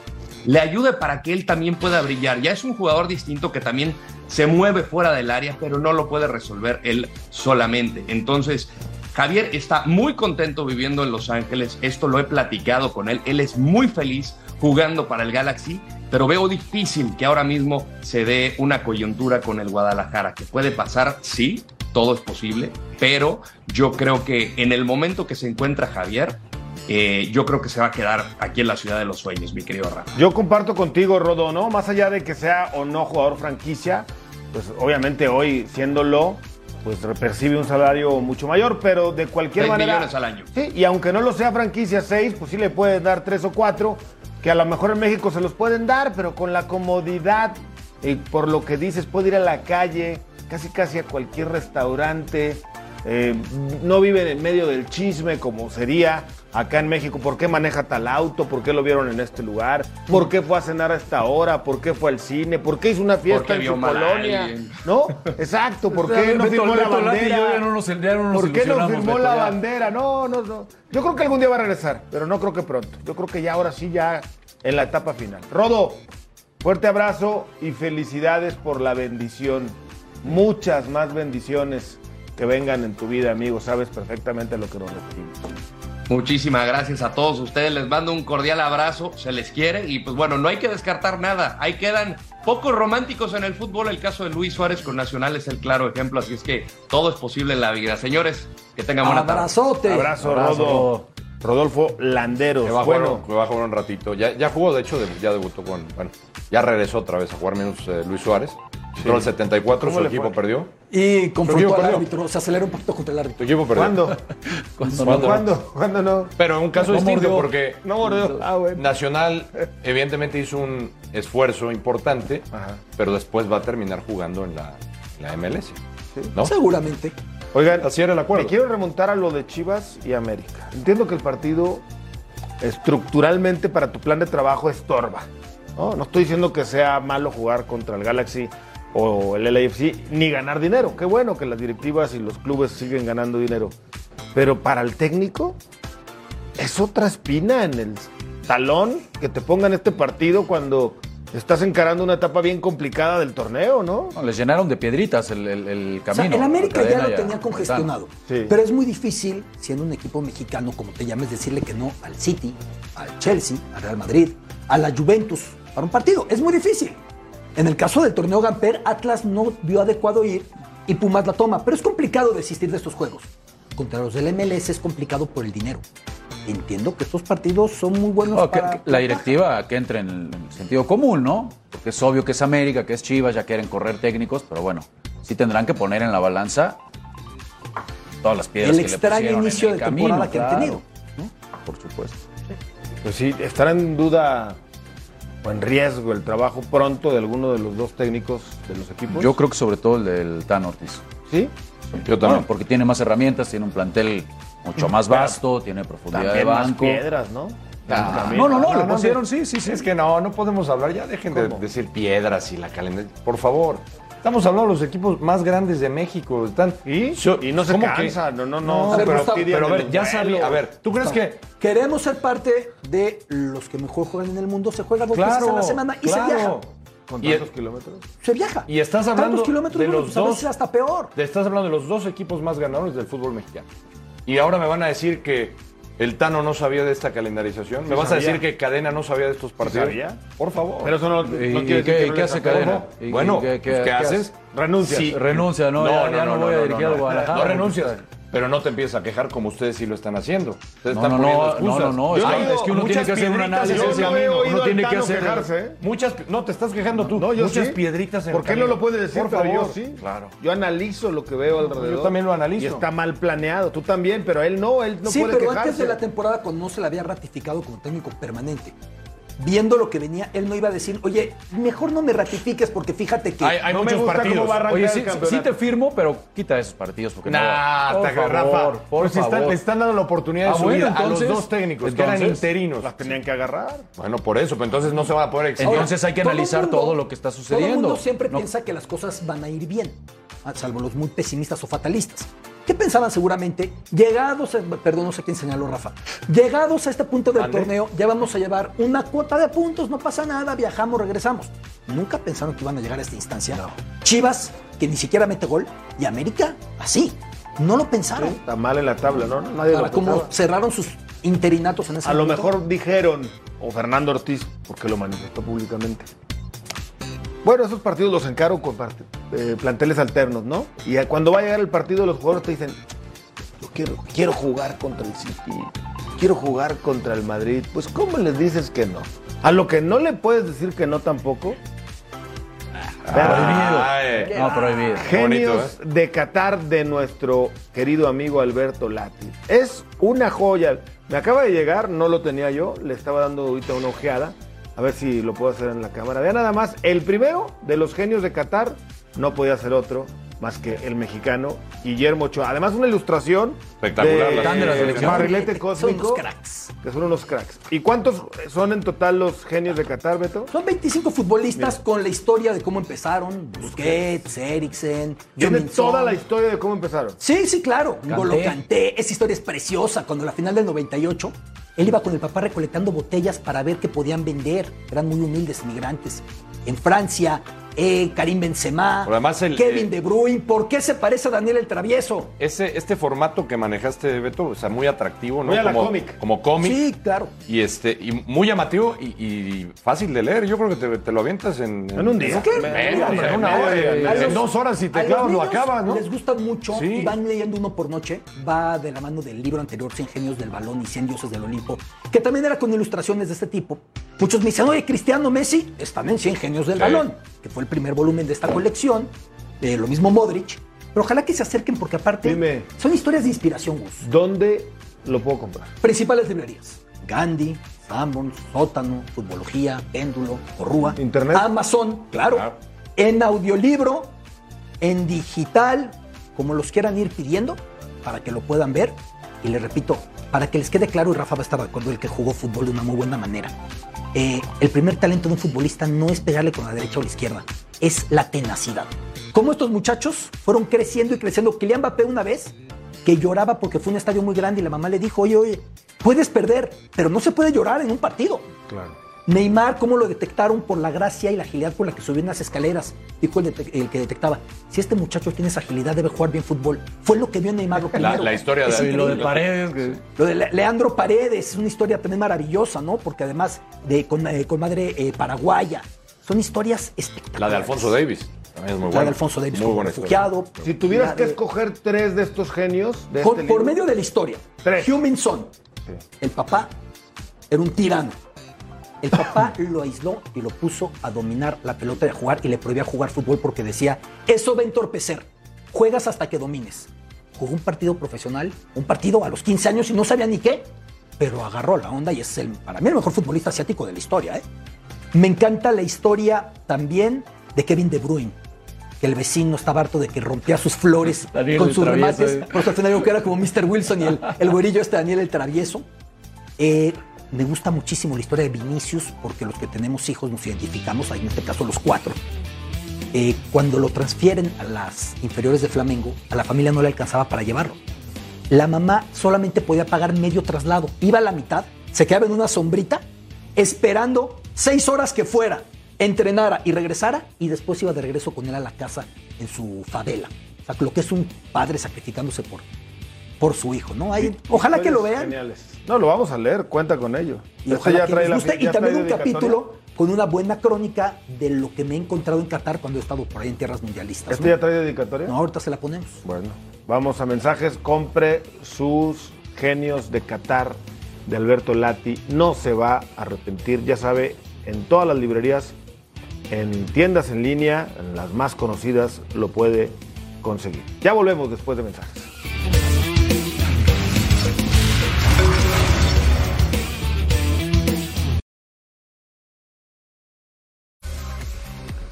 le ayude para que él también pueda brillar. Ya es un jugador distinto que también se mueve fuera del área, pero no lo puede resolver él solamente. Entonces, Javier está muy contento viviendo en Los Ángeles, esto lo he platicado con él, él es muy feliz jugando para el Galaxy pero veo difícil que ahora mismo se dé una coyuntura con el Guadalajara, que puede pasar, sí, todo es posible, pero yo creo que en el momento que se encuentra Javier, eh, yo creo que se va a quedar aquí en la ciudad de los sueños, mi querido Rafa. Yo comparto contigo, Rodo, ¿no? Más allá de que sea o no jugador franquicia, pues obviamente hoy siéndolo, pues percibe un salario mucho mayor, pero de cualquier manera. millones al año. Sí, y aunque no lo sea franquicia 6, pues sí le puedes dar 3 o 4 que a lo mejor en México se los pueden dar, pero con la comodidad, y por lo que dices, puede ir a la calle, casi casi a cualquier restaurante, eh, no viven en medio del chisme como sería acá en México. ¿Por qué maneja tal auto? ¿Por qué lo vieron en este lugar? ¿Por qué fue a cenar a esta hora? ¿Por qué fue al cine? ¿Por qué hizo una fiesta en su colonia? ¿No? Exacto. ¿Por qué no firmó la bandera? ¿Por qué no firmó la bandera? No, no, no. Yo creo que algún día va a regresar, pero no creo que pronto. Yo creo que ya ahora sí, ya en la etapa final. Rodo, fuerte abrazo y felicidades por la bendición. Muchas más bendiciones que vengan en tu vida, amigo. Sabes perfectamente lo que nos referimos. Muchísimas gracias a todos ustedes. Les mando un cordial abrazo. Se les quiere. Y pues bueno, no hay que descartar nada. Ahí quedan pocos románticos en el fútbol. El caso de Luis Suárez con Nacional es el claro ejemplo. Así es que todo es posible en la vida. Señores, que tengan buena tarde. Abrazote. Abrazo, Rodo. Rodolfo Landeros. Que va, a jugar, Bueno, que va a jugar un ratito. Ya, ya jugó, de hecho, de- ya debutó con. Bueno, ya regresó otra vez a jugar menos eh, Luis Suárez. Entró al 74, ¿Cómo su le equipo fue? perdió. Y confrontó al perdió. árbitro, se aceleró un poquito contra el Tu árbitro. equipo perdió. ¿cuándo? Cuando ¿Cuándo? no- ¿Cuándo? ¿Cuándo no? Pero en un caso No distinto, mordió. porque No mordió. Ah, bueno. Nacional evidentemente hizo un esfuerzo importante, Ajá. pero después va a terminar jugando en la, en la MLS. ¿no? Seguramente. Oigan, Así era el acuerdo. me quiero remontar a lo de Chivas y América. Entiendo que el partido estructuralmente para tu plan de trabajo estorba. ¿no? no estoy diciendo que sea malo jugar contra el Galaxy o el LAFC ni ganar dinero. Qué bueno que las directivas y los clubes siguen ganando dinero. Pero para el técnico es otra espina en el talón que te pongan este partido cuando estás encarando una etapa bien complicada del torneo, ¿no? No, les llenaron de piedritas el, el- el O sea, camino. el América ya lo tenía congestionado. Sí. Pero es muy difícil, siendo un equipo mexicano, como te llames, decirle que no al City, al Chelsea, al Real Madrid, a la Juventus para un partido. Es muy difícil. En el caso del torneo Gamper, Atlas no vio adecuado ir y Pumas la toma. Pero es complicado desistir de estos juegos. Contra los del MLS es complicado por el dinero. Entiendo que estos partidos son muy buenos No, para... la directiva que entre en el, en el sentido común, ¿no? Porque es obvio que es América, que es Chivas, ya quieren correr técnicos, pero bueno, sí tendrán que poner en la balanza todas las piedras El que le extraño pusieron inicio en el de camino, temporada que han tenido. Por supuesto. Pues sí, estará en duda o en riesgo el trabajo pronto de alguno de los dos técnicos de los equipos. Yo creo que sobre todo el del Tan Ortiz. sí. Yo también. Bueno, porque tiene más herramientas, tiene un plantel mucho más vasto, tiene profundidad de También más piedras, ¿no? Ah, También. No, no, no, le pusieron, sí, sí, sí. Es que no, no podemos hablar. Ya dejen de decir piedras y la calendaria. Por favor. Estamos hablando de los equipos más grandes de México. Están, ¿Y? Yo- Y no se ¿cómo cansa, que? no, no, no. Ver, pero, Gustavo, pero a ver, en ya sabía. A ver, ¿tú crees que Queremos ser parte de los que mejor juegan en el mundo. Se juega dos veces a Claro, la semana y se claro. viaja. ¿Con Y- tantos kilómetros? Se viaja. Y estás hablando Tantos kilómetros de los pues a dos- veces hasta peor. Te estás hablando de los dos equipos más ganadores del fútbol mexicano. Y ahora me van a decir que el Tano no sabía de esta calendarización. ¿Me vas sabía. a decir que Cadena no sabía de estos partidos? sabía. Por favor. Pero eso no, no ¿Y- quiere y decir qué- que y no qué le hace Cadena? ¿no? ¿Y- bueno, y qué- qué- pues, ¿qué qué haces? Renuncia. Sí. Renuncia, ¿no? ya, ya no, voy a dirigir al Guadalajara. No renuncias. Pero no te empiezas a quejar como ustedes sí lo están haciendo. Ustedes No, están no, poniendo no, excusas. no, no, Yo es, no digo es que uno tiene que hacer un análisis. Yo no he amigo. oído Uno tiene que hacer. quejarse, ¿eh? Muchas, no, te estás quejando tú. No, yo Muchas sí. piedritas en ¿Por el qué no lo puede decir? Por pero favor. yo sí. Claro. Yo analizo lo que veo alrededor. yo también lo analizo. Y está mal planeado. Tú también, pero él no. Él no sí, puede pero quejarse. antes de la temporada, cuando no se le había ratificado como técnico permanente, viendo lo que venía, él no iba a decir, oye, mejor no me ratifiques porque fíjate que. Hay, hay No me muchos gusta cómo partidos. va a arrancar Oye, el sí, sí, te firmo, pero quita esos partidos porque no. Nah, Por te- favor, Rafa. por Pues si están- favor. le están dando la oportunidad de Ah, su bueno, vida a los entonces- dos técnicos que eran entonces- interinos. Las tenían que agarrar. Bueno, por eso, pero entonces no se va a poder exigir. Entonces hay que Todo analizar mundo- todo lo que está Todo el sucediendo. mundo siempre No- piensa que las cosas van a ir bien, salvo los muy pesimistas o fatalistas. ¿Qué pensaban seguramente? Llegados, a- perdón, no sé quién señaló Rafa, llegados a este punto del torneo, ya vamos a llevar una cuota de puntos, no pasa nada, viajamos, regresamos. Nunca pensaron que iban a llegar a esta instancia. Chivas, que ni siquiera mete gol, y América, así. No lo pensaron. Está mal en la tabla, ¿no? Nadie Para pensaba. cerraron sus interinatos en ese A lo mejor dijeron, o Fernando Ortiz, porque lo manifestó públicamente. Bueno, esos partidos los encaro con eh, planteles alternos, ¿no? Y cuando va a llegar el partido, los jugadores te dicen, yo quiero, quiero jugar contra el City, quiero jugar contra el Madrid. Pues, ¿cómo les dices que no? A lo que no le puedes decir que no tampoco. Ay, No, prohibido. Genios bonito, ¿eh? de Qatar de nuestro querido amigo Alberto Lati. Es una joya. Me acaba de llegar, no lo tenía yo, le estaba dando ahorita una ojeada. A ver si lo puedo hacer en la cámara. Vean nada más, el primero de los genios de Qatar no podía ser otro más que el mexicano Guillermo Ochoa. Además, una ilustración Espectacular, de la de selección. barrilete Son cósmico. unos cracks. Que son unos cracks. ¿Y cuántos son en total los genios de Qatar, Beto? Son 25 futbolistas con la historia de cómo empezaron. Busquets, Eriksen, Tiene Heung-min toda Son. la historia de cómo empezaron. Sí, sí, claro. Kanté. Golo Kanté. Esa historia es preciosa. Cuando la final del 98, él iba con el papá recolectando botellas para ver qué podían vender. Eran muy humildes, migrantes. En Francia, eh, Karim Benzema, Pero además el- Kevin eh, De Bruyne. ¿Por qué se parece a Daniel el Travieso? Ese, este formato que manejaste, Beto, o sea, muy atractivo, ¿no? Muy a la como, cómic. Como cómic. Sí, claro. Y, este, y muy llamativo y, y fácil de leer. Yo creo que te, te lo avientas en, En un día. En una hora. En dos horas si te clavas lo acabas, ¿no? Les gusta mucho Sí. y van leyendo uno por noche. Va de la mano del libro anterior, 100 genios del balón y 100 dioses del Olimpo, que también era con ilustraciones de este tipo. Muchos me dicen, oye, Cristiano Messi están en 100 genios del balón, que fue el primer volumen de esta colección. Eh, lo mismo Modric. Pero ojalá que se acerquen porque aparte Dime. son historias de inspiración, Gus. ¿Dónde lo puedo comprar? Principales librerías. Gandhi, Sanborns, Sótano, Futbología, Péndulo, Corrúa. ¿Internet? Amazon, claro. Claro. En audiolibro, en digital, como los quieran ir pidiendo, para que lo puedan ver. Y les repito, para que les quede claro, y Rafa va a estar de acuerdo, el que jugó fútbol de una muy buena manera. eh, el primer talento de un futbolista no es pegarle con la derecha o la izquierda, es la tenacidad. Como estos muchachos fueron creciendo y creciendo. Kylian Mbappé una vez que lloraba porque fue un estadio muy grande y la mamá le dijo, oye, oye, puedes perder, pero no se puede llorar en un partido. Claro. Neymar, ¿cómo lo detectaron? Por la gracia y la agilidad con la que subió en las escaleras. Dijo el, el que detectaba. Si este muchacho tiene esa agilidad, debe jugar bien fútbol. Fue lo que vio Neymar lo La, primero. la historia Es de lo de. Paredes, que- Lo de Le- Leandro Paredes es una historia también maravillosa, ¿no? Porque además de con, eh, con madre eh, paraguaya. Son historias espectaculares. La de Alfonso Davis. También es muy La buena. de Alfonso Davis Muy como buena historia. refugiado. Si tuvieras La que de- escoger tres de estos genios de Con- este por libro, medio de la historia. Tres. Heung-Min Son, el papá, era un tirano. El papá lo aisló y lo puso a dominar la pelota de jugar y le prohibía jugar fútbol porque decía, eso va a entorpecer. Juegas hasta que domines. Jugó un partido profesional, un partido a los 15 años y no sabía ni qué, pero agarró la onda y es el, para mí el mejor futbolista asiático de la historia. ¿eh? Me encanta la historia también de Kevin De Bruyne, que el vecino estaba harto de que rompía sus flores Daniel con sus remates. ¿eh? Por eso al final digo que era como Mr. Wilson y el, el güerillo este Daniel el travieso. Eh, me gusta muchísimo la historia de Vinicius porque los que tenemos hijos nos identificamos, en este caso los cuatro. Eh, cuando lo transfieren a las inferiores de Flamengo, a la familia no le alcanzaba para llevarlo. La mamá solamente podía pagar medio traslado. Iba a la mitad, se quedaba en una sombrita, esperando seis horas que fuera, entrenara y regresara, y después iba de regreso con él a la casa en su favela. O sea, lo que es un padre sacrificándose por, por su hijo, ¿no? Hay- ojalá que lo vean. Geniales. No, lo vamos a leer, cuenta con ello. Y Este que les la-. Y ya trae también un capítulo con una buena crónica de lo que me he encontrado en Qatar cuando he estado por ahí en tierras mundialistas. ¿Este ¿no? ya trae dedicatoria? No, ahorita se la ponemos. Bueno, vamos a mensajes. Compre sus genios de Qatar de Alberto Lati. No se va a arrepentir. Ya sabe, en todas las librerías, en tiendas en línea, en las más conocidas, lo puede conseguir. Ya volvemos después de mensajes.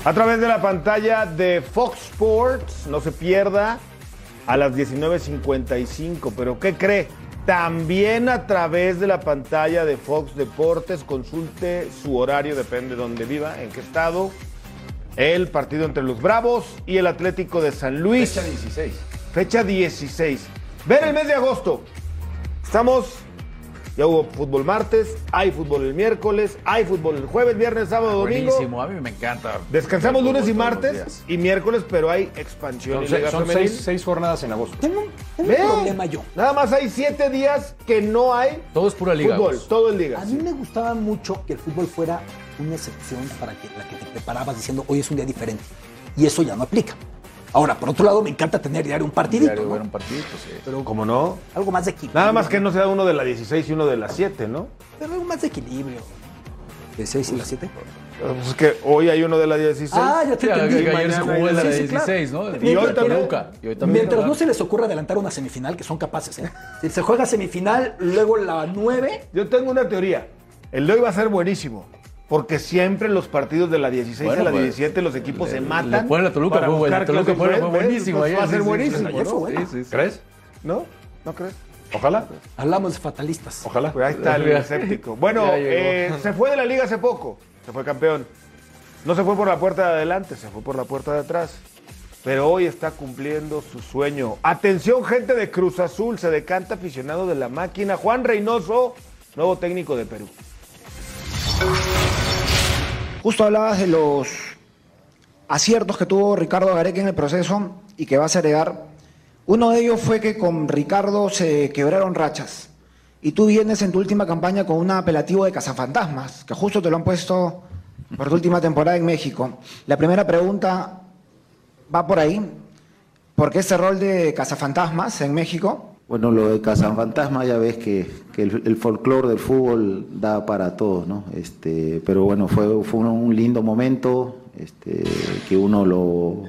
A través de la pantalla de Fox Sports, no se pierda a las 19.55. Pero ¿qué cree? También a través de la pantalla de Fox Deportes, consulte su horario, depende de dónde viva, en qué estado. El partido entre los Bravos y el Atlético de San Luis. Fecha 16. Fecha 16. Ver el mes de agosto. Estamos. Ya hubo fútbol martes, hay fútbol el miércoles, hay fútbol el jueves, viernes, sábado, domingo. Buenísimo, a mí me encanta. Descansamos lunes y martes y miércoles, pero hay expansión Son, y liga son seis, seis jornadas en agosto. Tengo, un- tengo Ve, un problema yo. Nada más hay siete días que no hay Todo es pura liga. fútbol, Gus. todo el liga. A mí me gustaba mucho que el fútbol fuera una excepción para que, la que te preparabas diciendo hoy es un día diferente. Y eso ya no aplica. Ahora, por otro lado, me encanta tener diario un partidito. Diario ¿no? ver un partidito, sí. Pero ¿Cómo no? algo más de equilibrio. Nada más que no sea uno de la 16 y uno de la 7, ¿no? Pero algo más de equilibrio. ¿De 6 y la 7? Pues es que hoy hay uno de la 16. Ah, ya te Sí, entendí. que ayer se jugó de la Sí, sí, claro. 16, ¿no? Y hoy Mientras- también. Toluca. Y hoy también. Mientras no se les ocurra adelantar una semifinal, que son capaces, ¿eh? Si se juega semifinal, luego la 9, Yo tengo una teoría. El de hoy va a ser buenísimo. Porque siempre en los partidos de la 16 Bueno, y la pues, 17 los equipos se matan. Le ponen Toluca, para fue bueno. buscar Toluca fue, buenísimo. Ayer, Va a ser sí, buenísimo, sí, ¿no? fue bueno. Sí, sí, sí. ¿Crees? ¿No? ¿No crees? Ojalá. hablamos de fatalistas. Ojalá. Pues ahí está el escéptico. Bueno, eh, se fue de la liga hace poco. Se fue campeón. No se fue por la puerta de adelante, se fue por la puerta de atrás. Pero hoy está cumpliendo su sueño. Atención, gente de Cruz Azul, se decanta aficionado de la máquina. Juan Reynoso, nuevo técnico de Perú. Justo hablabas de los aciertos que tuvo Ricardo Gareca en el proceso y que vas a heredar. Uno de ellos fue que con Ricardo se quebraron rachas. Y tú vienes en tu última campaña con un apelativo de cazafantasmas, que justo te lo han puesto por tu última temporada en México. La primera pregunta va por ahí. ¿Por qué ese rol de cazafantasmas en México? Bueno, lo de cazafantasmas ya ves que, que el, folclore del fútbol da para todos, ¿no? Este, pero bueno, fue, fue un lindo momento este, que uno lo,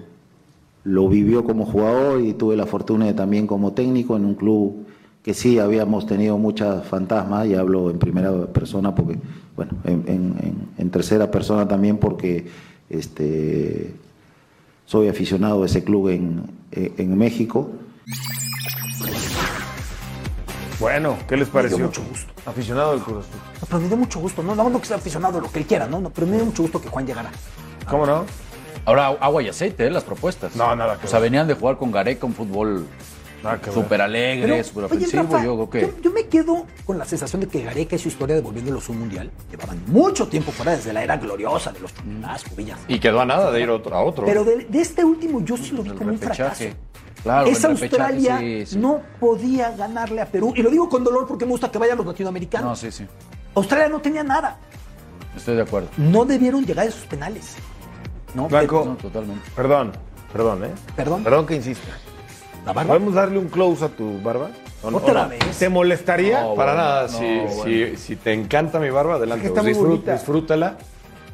lo vivió como jugador y tuve la fortuna de también como técnico en un club que sí habíamos tenido muchas fantasmas y hablo en primera persona porque, bueno, en, en- en tercera persona también porque este, soy aficionado de ese club en, en México. Bueno, ¿qué les pareció? Me dio mucho gusto. Aficionado del Cruz Azul. No, pero me dio mucho gusto, no, no, no que sea aficionado, lo que él quiera, no, no, pero me dio mucho gusto que Juan llegara. ¿Cómo no? Ahora agua y aceite, ¿eh? Las propuestas. No, nada que O sea, ver. venían de jugar con Gareca un fútbol súper alegre, súper oye, ofensivo. Rafa, yo creo que. yo, yo me quedo con la sensación de que Gareca y su historia devolviéndolos un mundial llevaban mucho tiempo fuera desde la era gloriosa de los Chunasco, Villas. Y quedó a nada de ir otro, a otro. Pero de, de este último yo sí lo vi El como un fracaso. Claro, Esa Australia sí, sí. no podía ganarle a Perú. Y lo digo con dolor porque me gusta que vayan los latinoamericanos. No, sí, sí. Australia no tenía nada. Estoy de acuerdo. No debieron llegar a esos penales. No, Blanco, No, totalmente. perdón, perdón, ¿eh? Perdón. Perdón que insista. La barba. ¿Podemos darle un close a tu barba? ¿O no? Otra vez. ¿Te molestaría? No, Para bueno, nada, no, si, bueno. si, si te encanta mi barba, adelante. Es que está muy disfrú- bonita. disfrútala.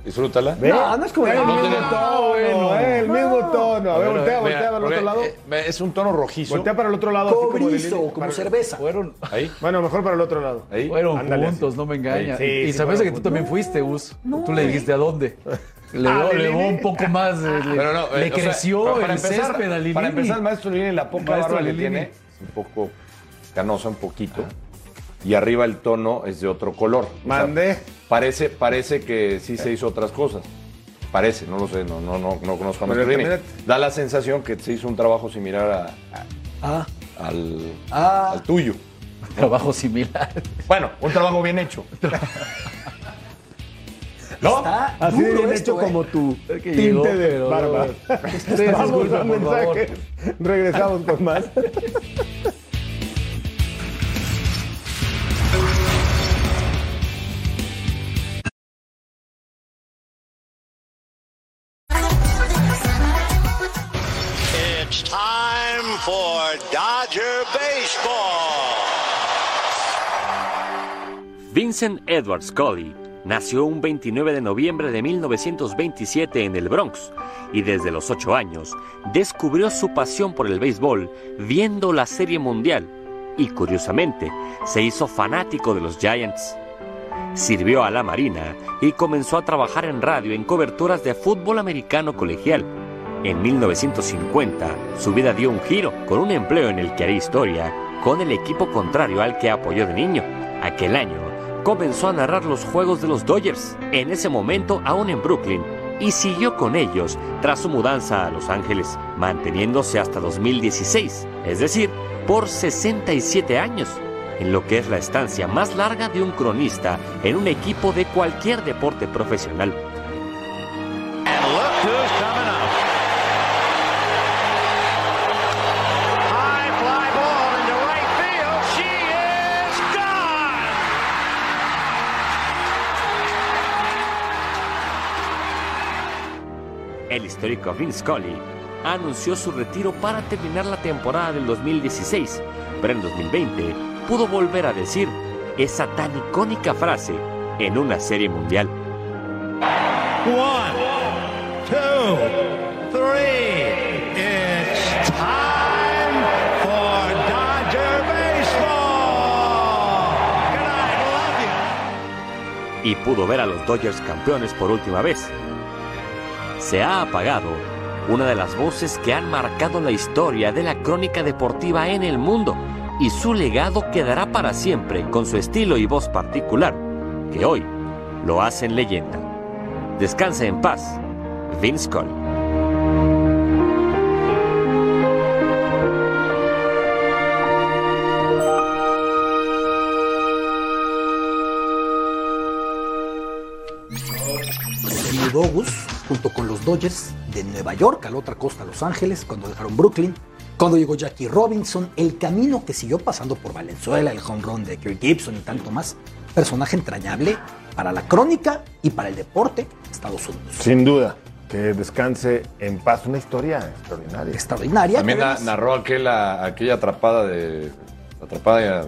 Disfrútala. ¿Ve? No, no es como el mismo no, tono, bueno. el mismo tono. A ver, voltea, voltea para el otro lado. eh, es un tono rojizo. Voltea para el otro lado. Cobrizo, como cerveza. Fueron, Ahí. Bueno, mejor para el otro lado. Ahí. fueron juntos, no me engañas. Y sabes que tú también fuiste, Gus. No, tú le dijiste a dónde. Le Ah, dio, un poco más. eh, le Pero no, le o sea, creció el empezar, césped a Lilini. Para empezar, el maestro Lilini, la poca Maestro barba que tiene, es un poco canosa, un poquito. Y arriba el tono es de otro color. O sea, Mandé. Parece, parece que sí se hizo otras cosas. Parece, no lo sé, no, no, no, no conozco a también- Da la sensación que se hizo un trabajo similar a- Ah, a- al, ah. al tuyo. Trabajo similar. Bueno, un trabajo bien hecho. ¿No? Está Así de bien esto, hecho eh. como tu que tinte llegó, de pero- barba. Vamos a por favor. mensajes. Regresamos con más. Time for Dodger Baseball. Vincent Edward Scully nació un 29 de noviembre de 1927 en el Bronx y desde los 8 años descubrió su pasión por el béisbol viendo la Serie Mundial y curiosamente se hizo fanático de los Giants. Sirvió a la Marina y comenzó a trabajar en radio en coberturas de fútbol americano colegial. En 1950, su vida dio un giro con un empleo en el que haría historia con el equipo contrario al que apoyó de niño. Aquel año, comenzó a narrar los juegos de los Dodgers, en ese momento aún en Brooklyn, y siguió con ellos tras su mudanza a Los Ángeles, manteniéndose hasta 2016, es decir, por 67 años, en lo que es la estancia más larga de un cronista en un equipo de cualquier deporte profesional. El histórico Vince Scully anunció su retiro para terminar la temporada del 2016, pero en 2020 pudo volver a decir esa tan icónica frase en una serie mundial. One, two, three. It's time for Dodger Baseball. Love you. y pudo ver a los Dodgers campeones por última vez. Se ha apagado una de las voces que han marcado la historia de la crónica deportiva en el mundo y su legado quedará para siempre con su estilo y voz particular, que hoy lo hacen leyenda. Descanse en paz, Vince Scully. Junto con los Dodgers de Nueva York a la otra costa, Los Ángeles, cuando dejaron Brooklyn, cuando llegó Jackie Robinson, el camino que siguió pasando por Valenzuela, el home run de Kirk Gibson y tanto más. Personaje entrañable para la crónica y para el deporte de Estados Unidos. Sin duda. Que descanse en paz. Una historia extraordinaria. Extraordinaria. También narró aquella, aquella atrapada de atrapada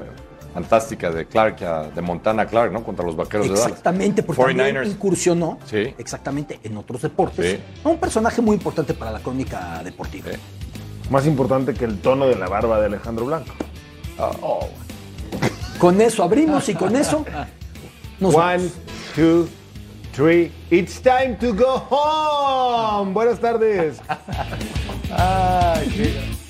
fantástica de Clark, a- de Montana Clark, ¿no? Contra los vaqueros de Dallas. Exactamente, porque también 49ers. incursionó Sí. exactamente en otros deportes. Sí. Un personaje muy importante para la crónica deportiva. Más importante que el tono de la barba de Alejandro Blanco. Oh. Con eso abrimos y con eso nos One, two, three. It's time to go home. Buenas tardes. Ay, qué-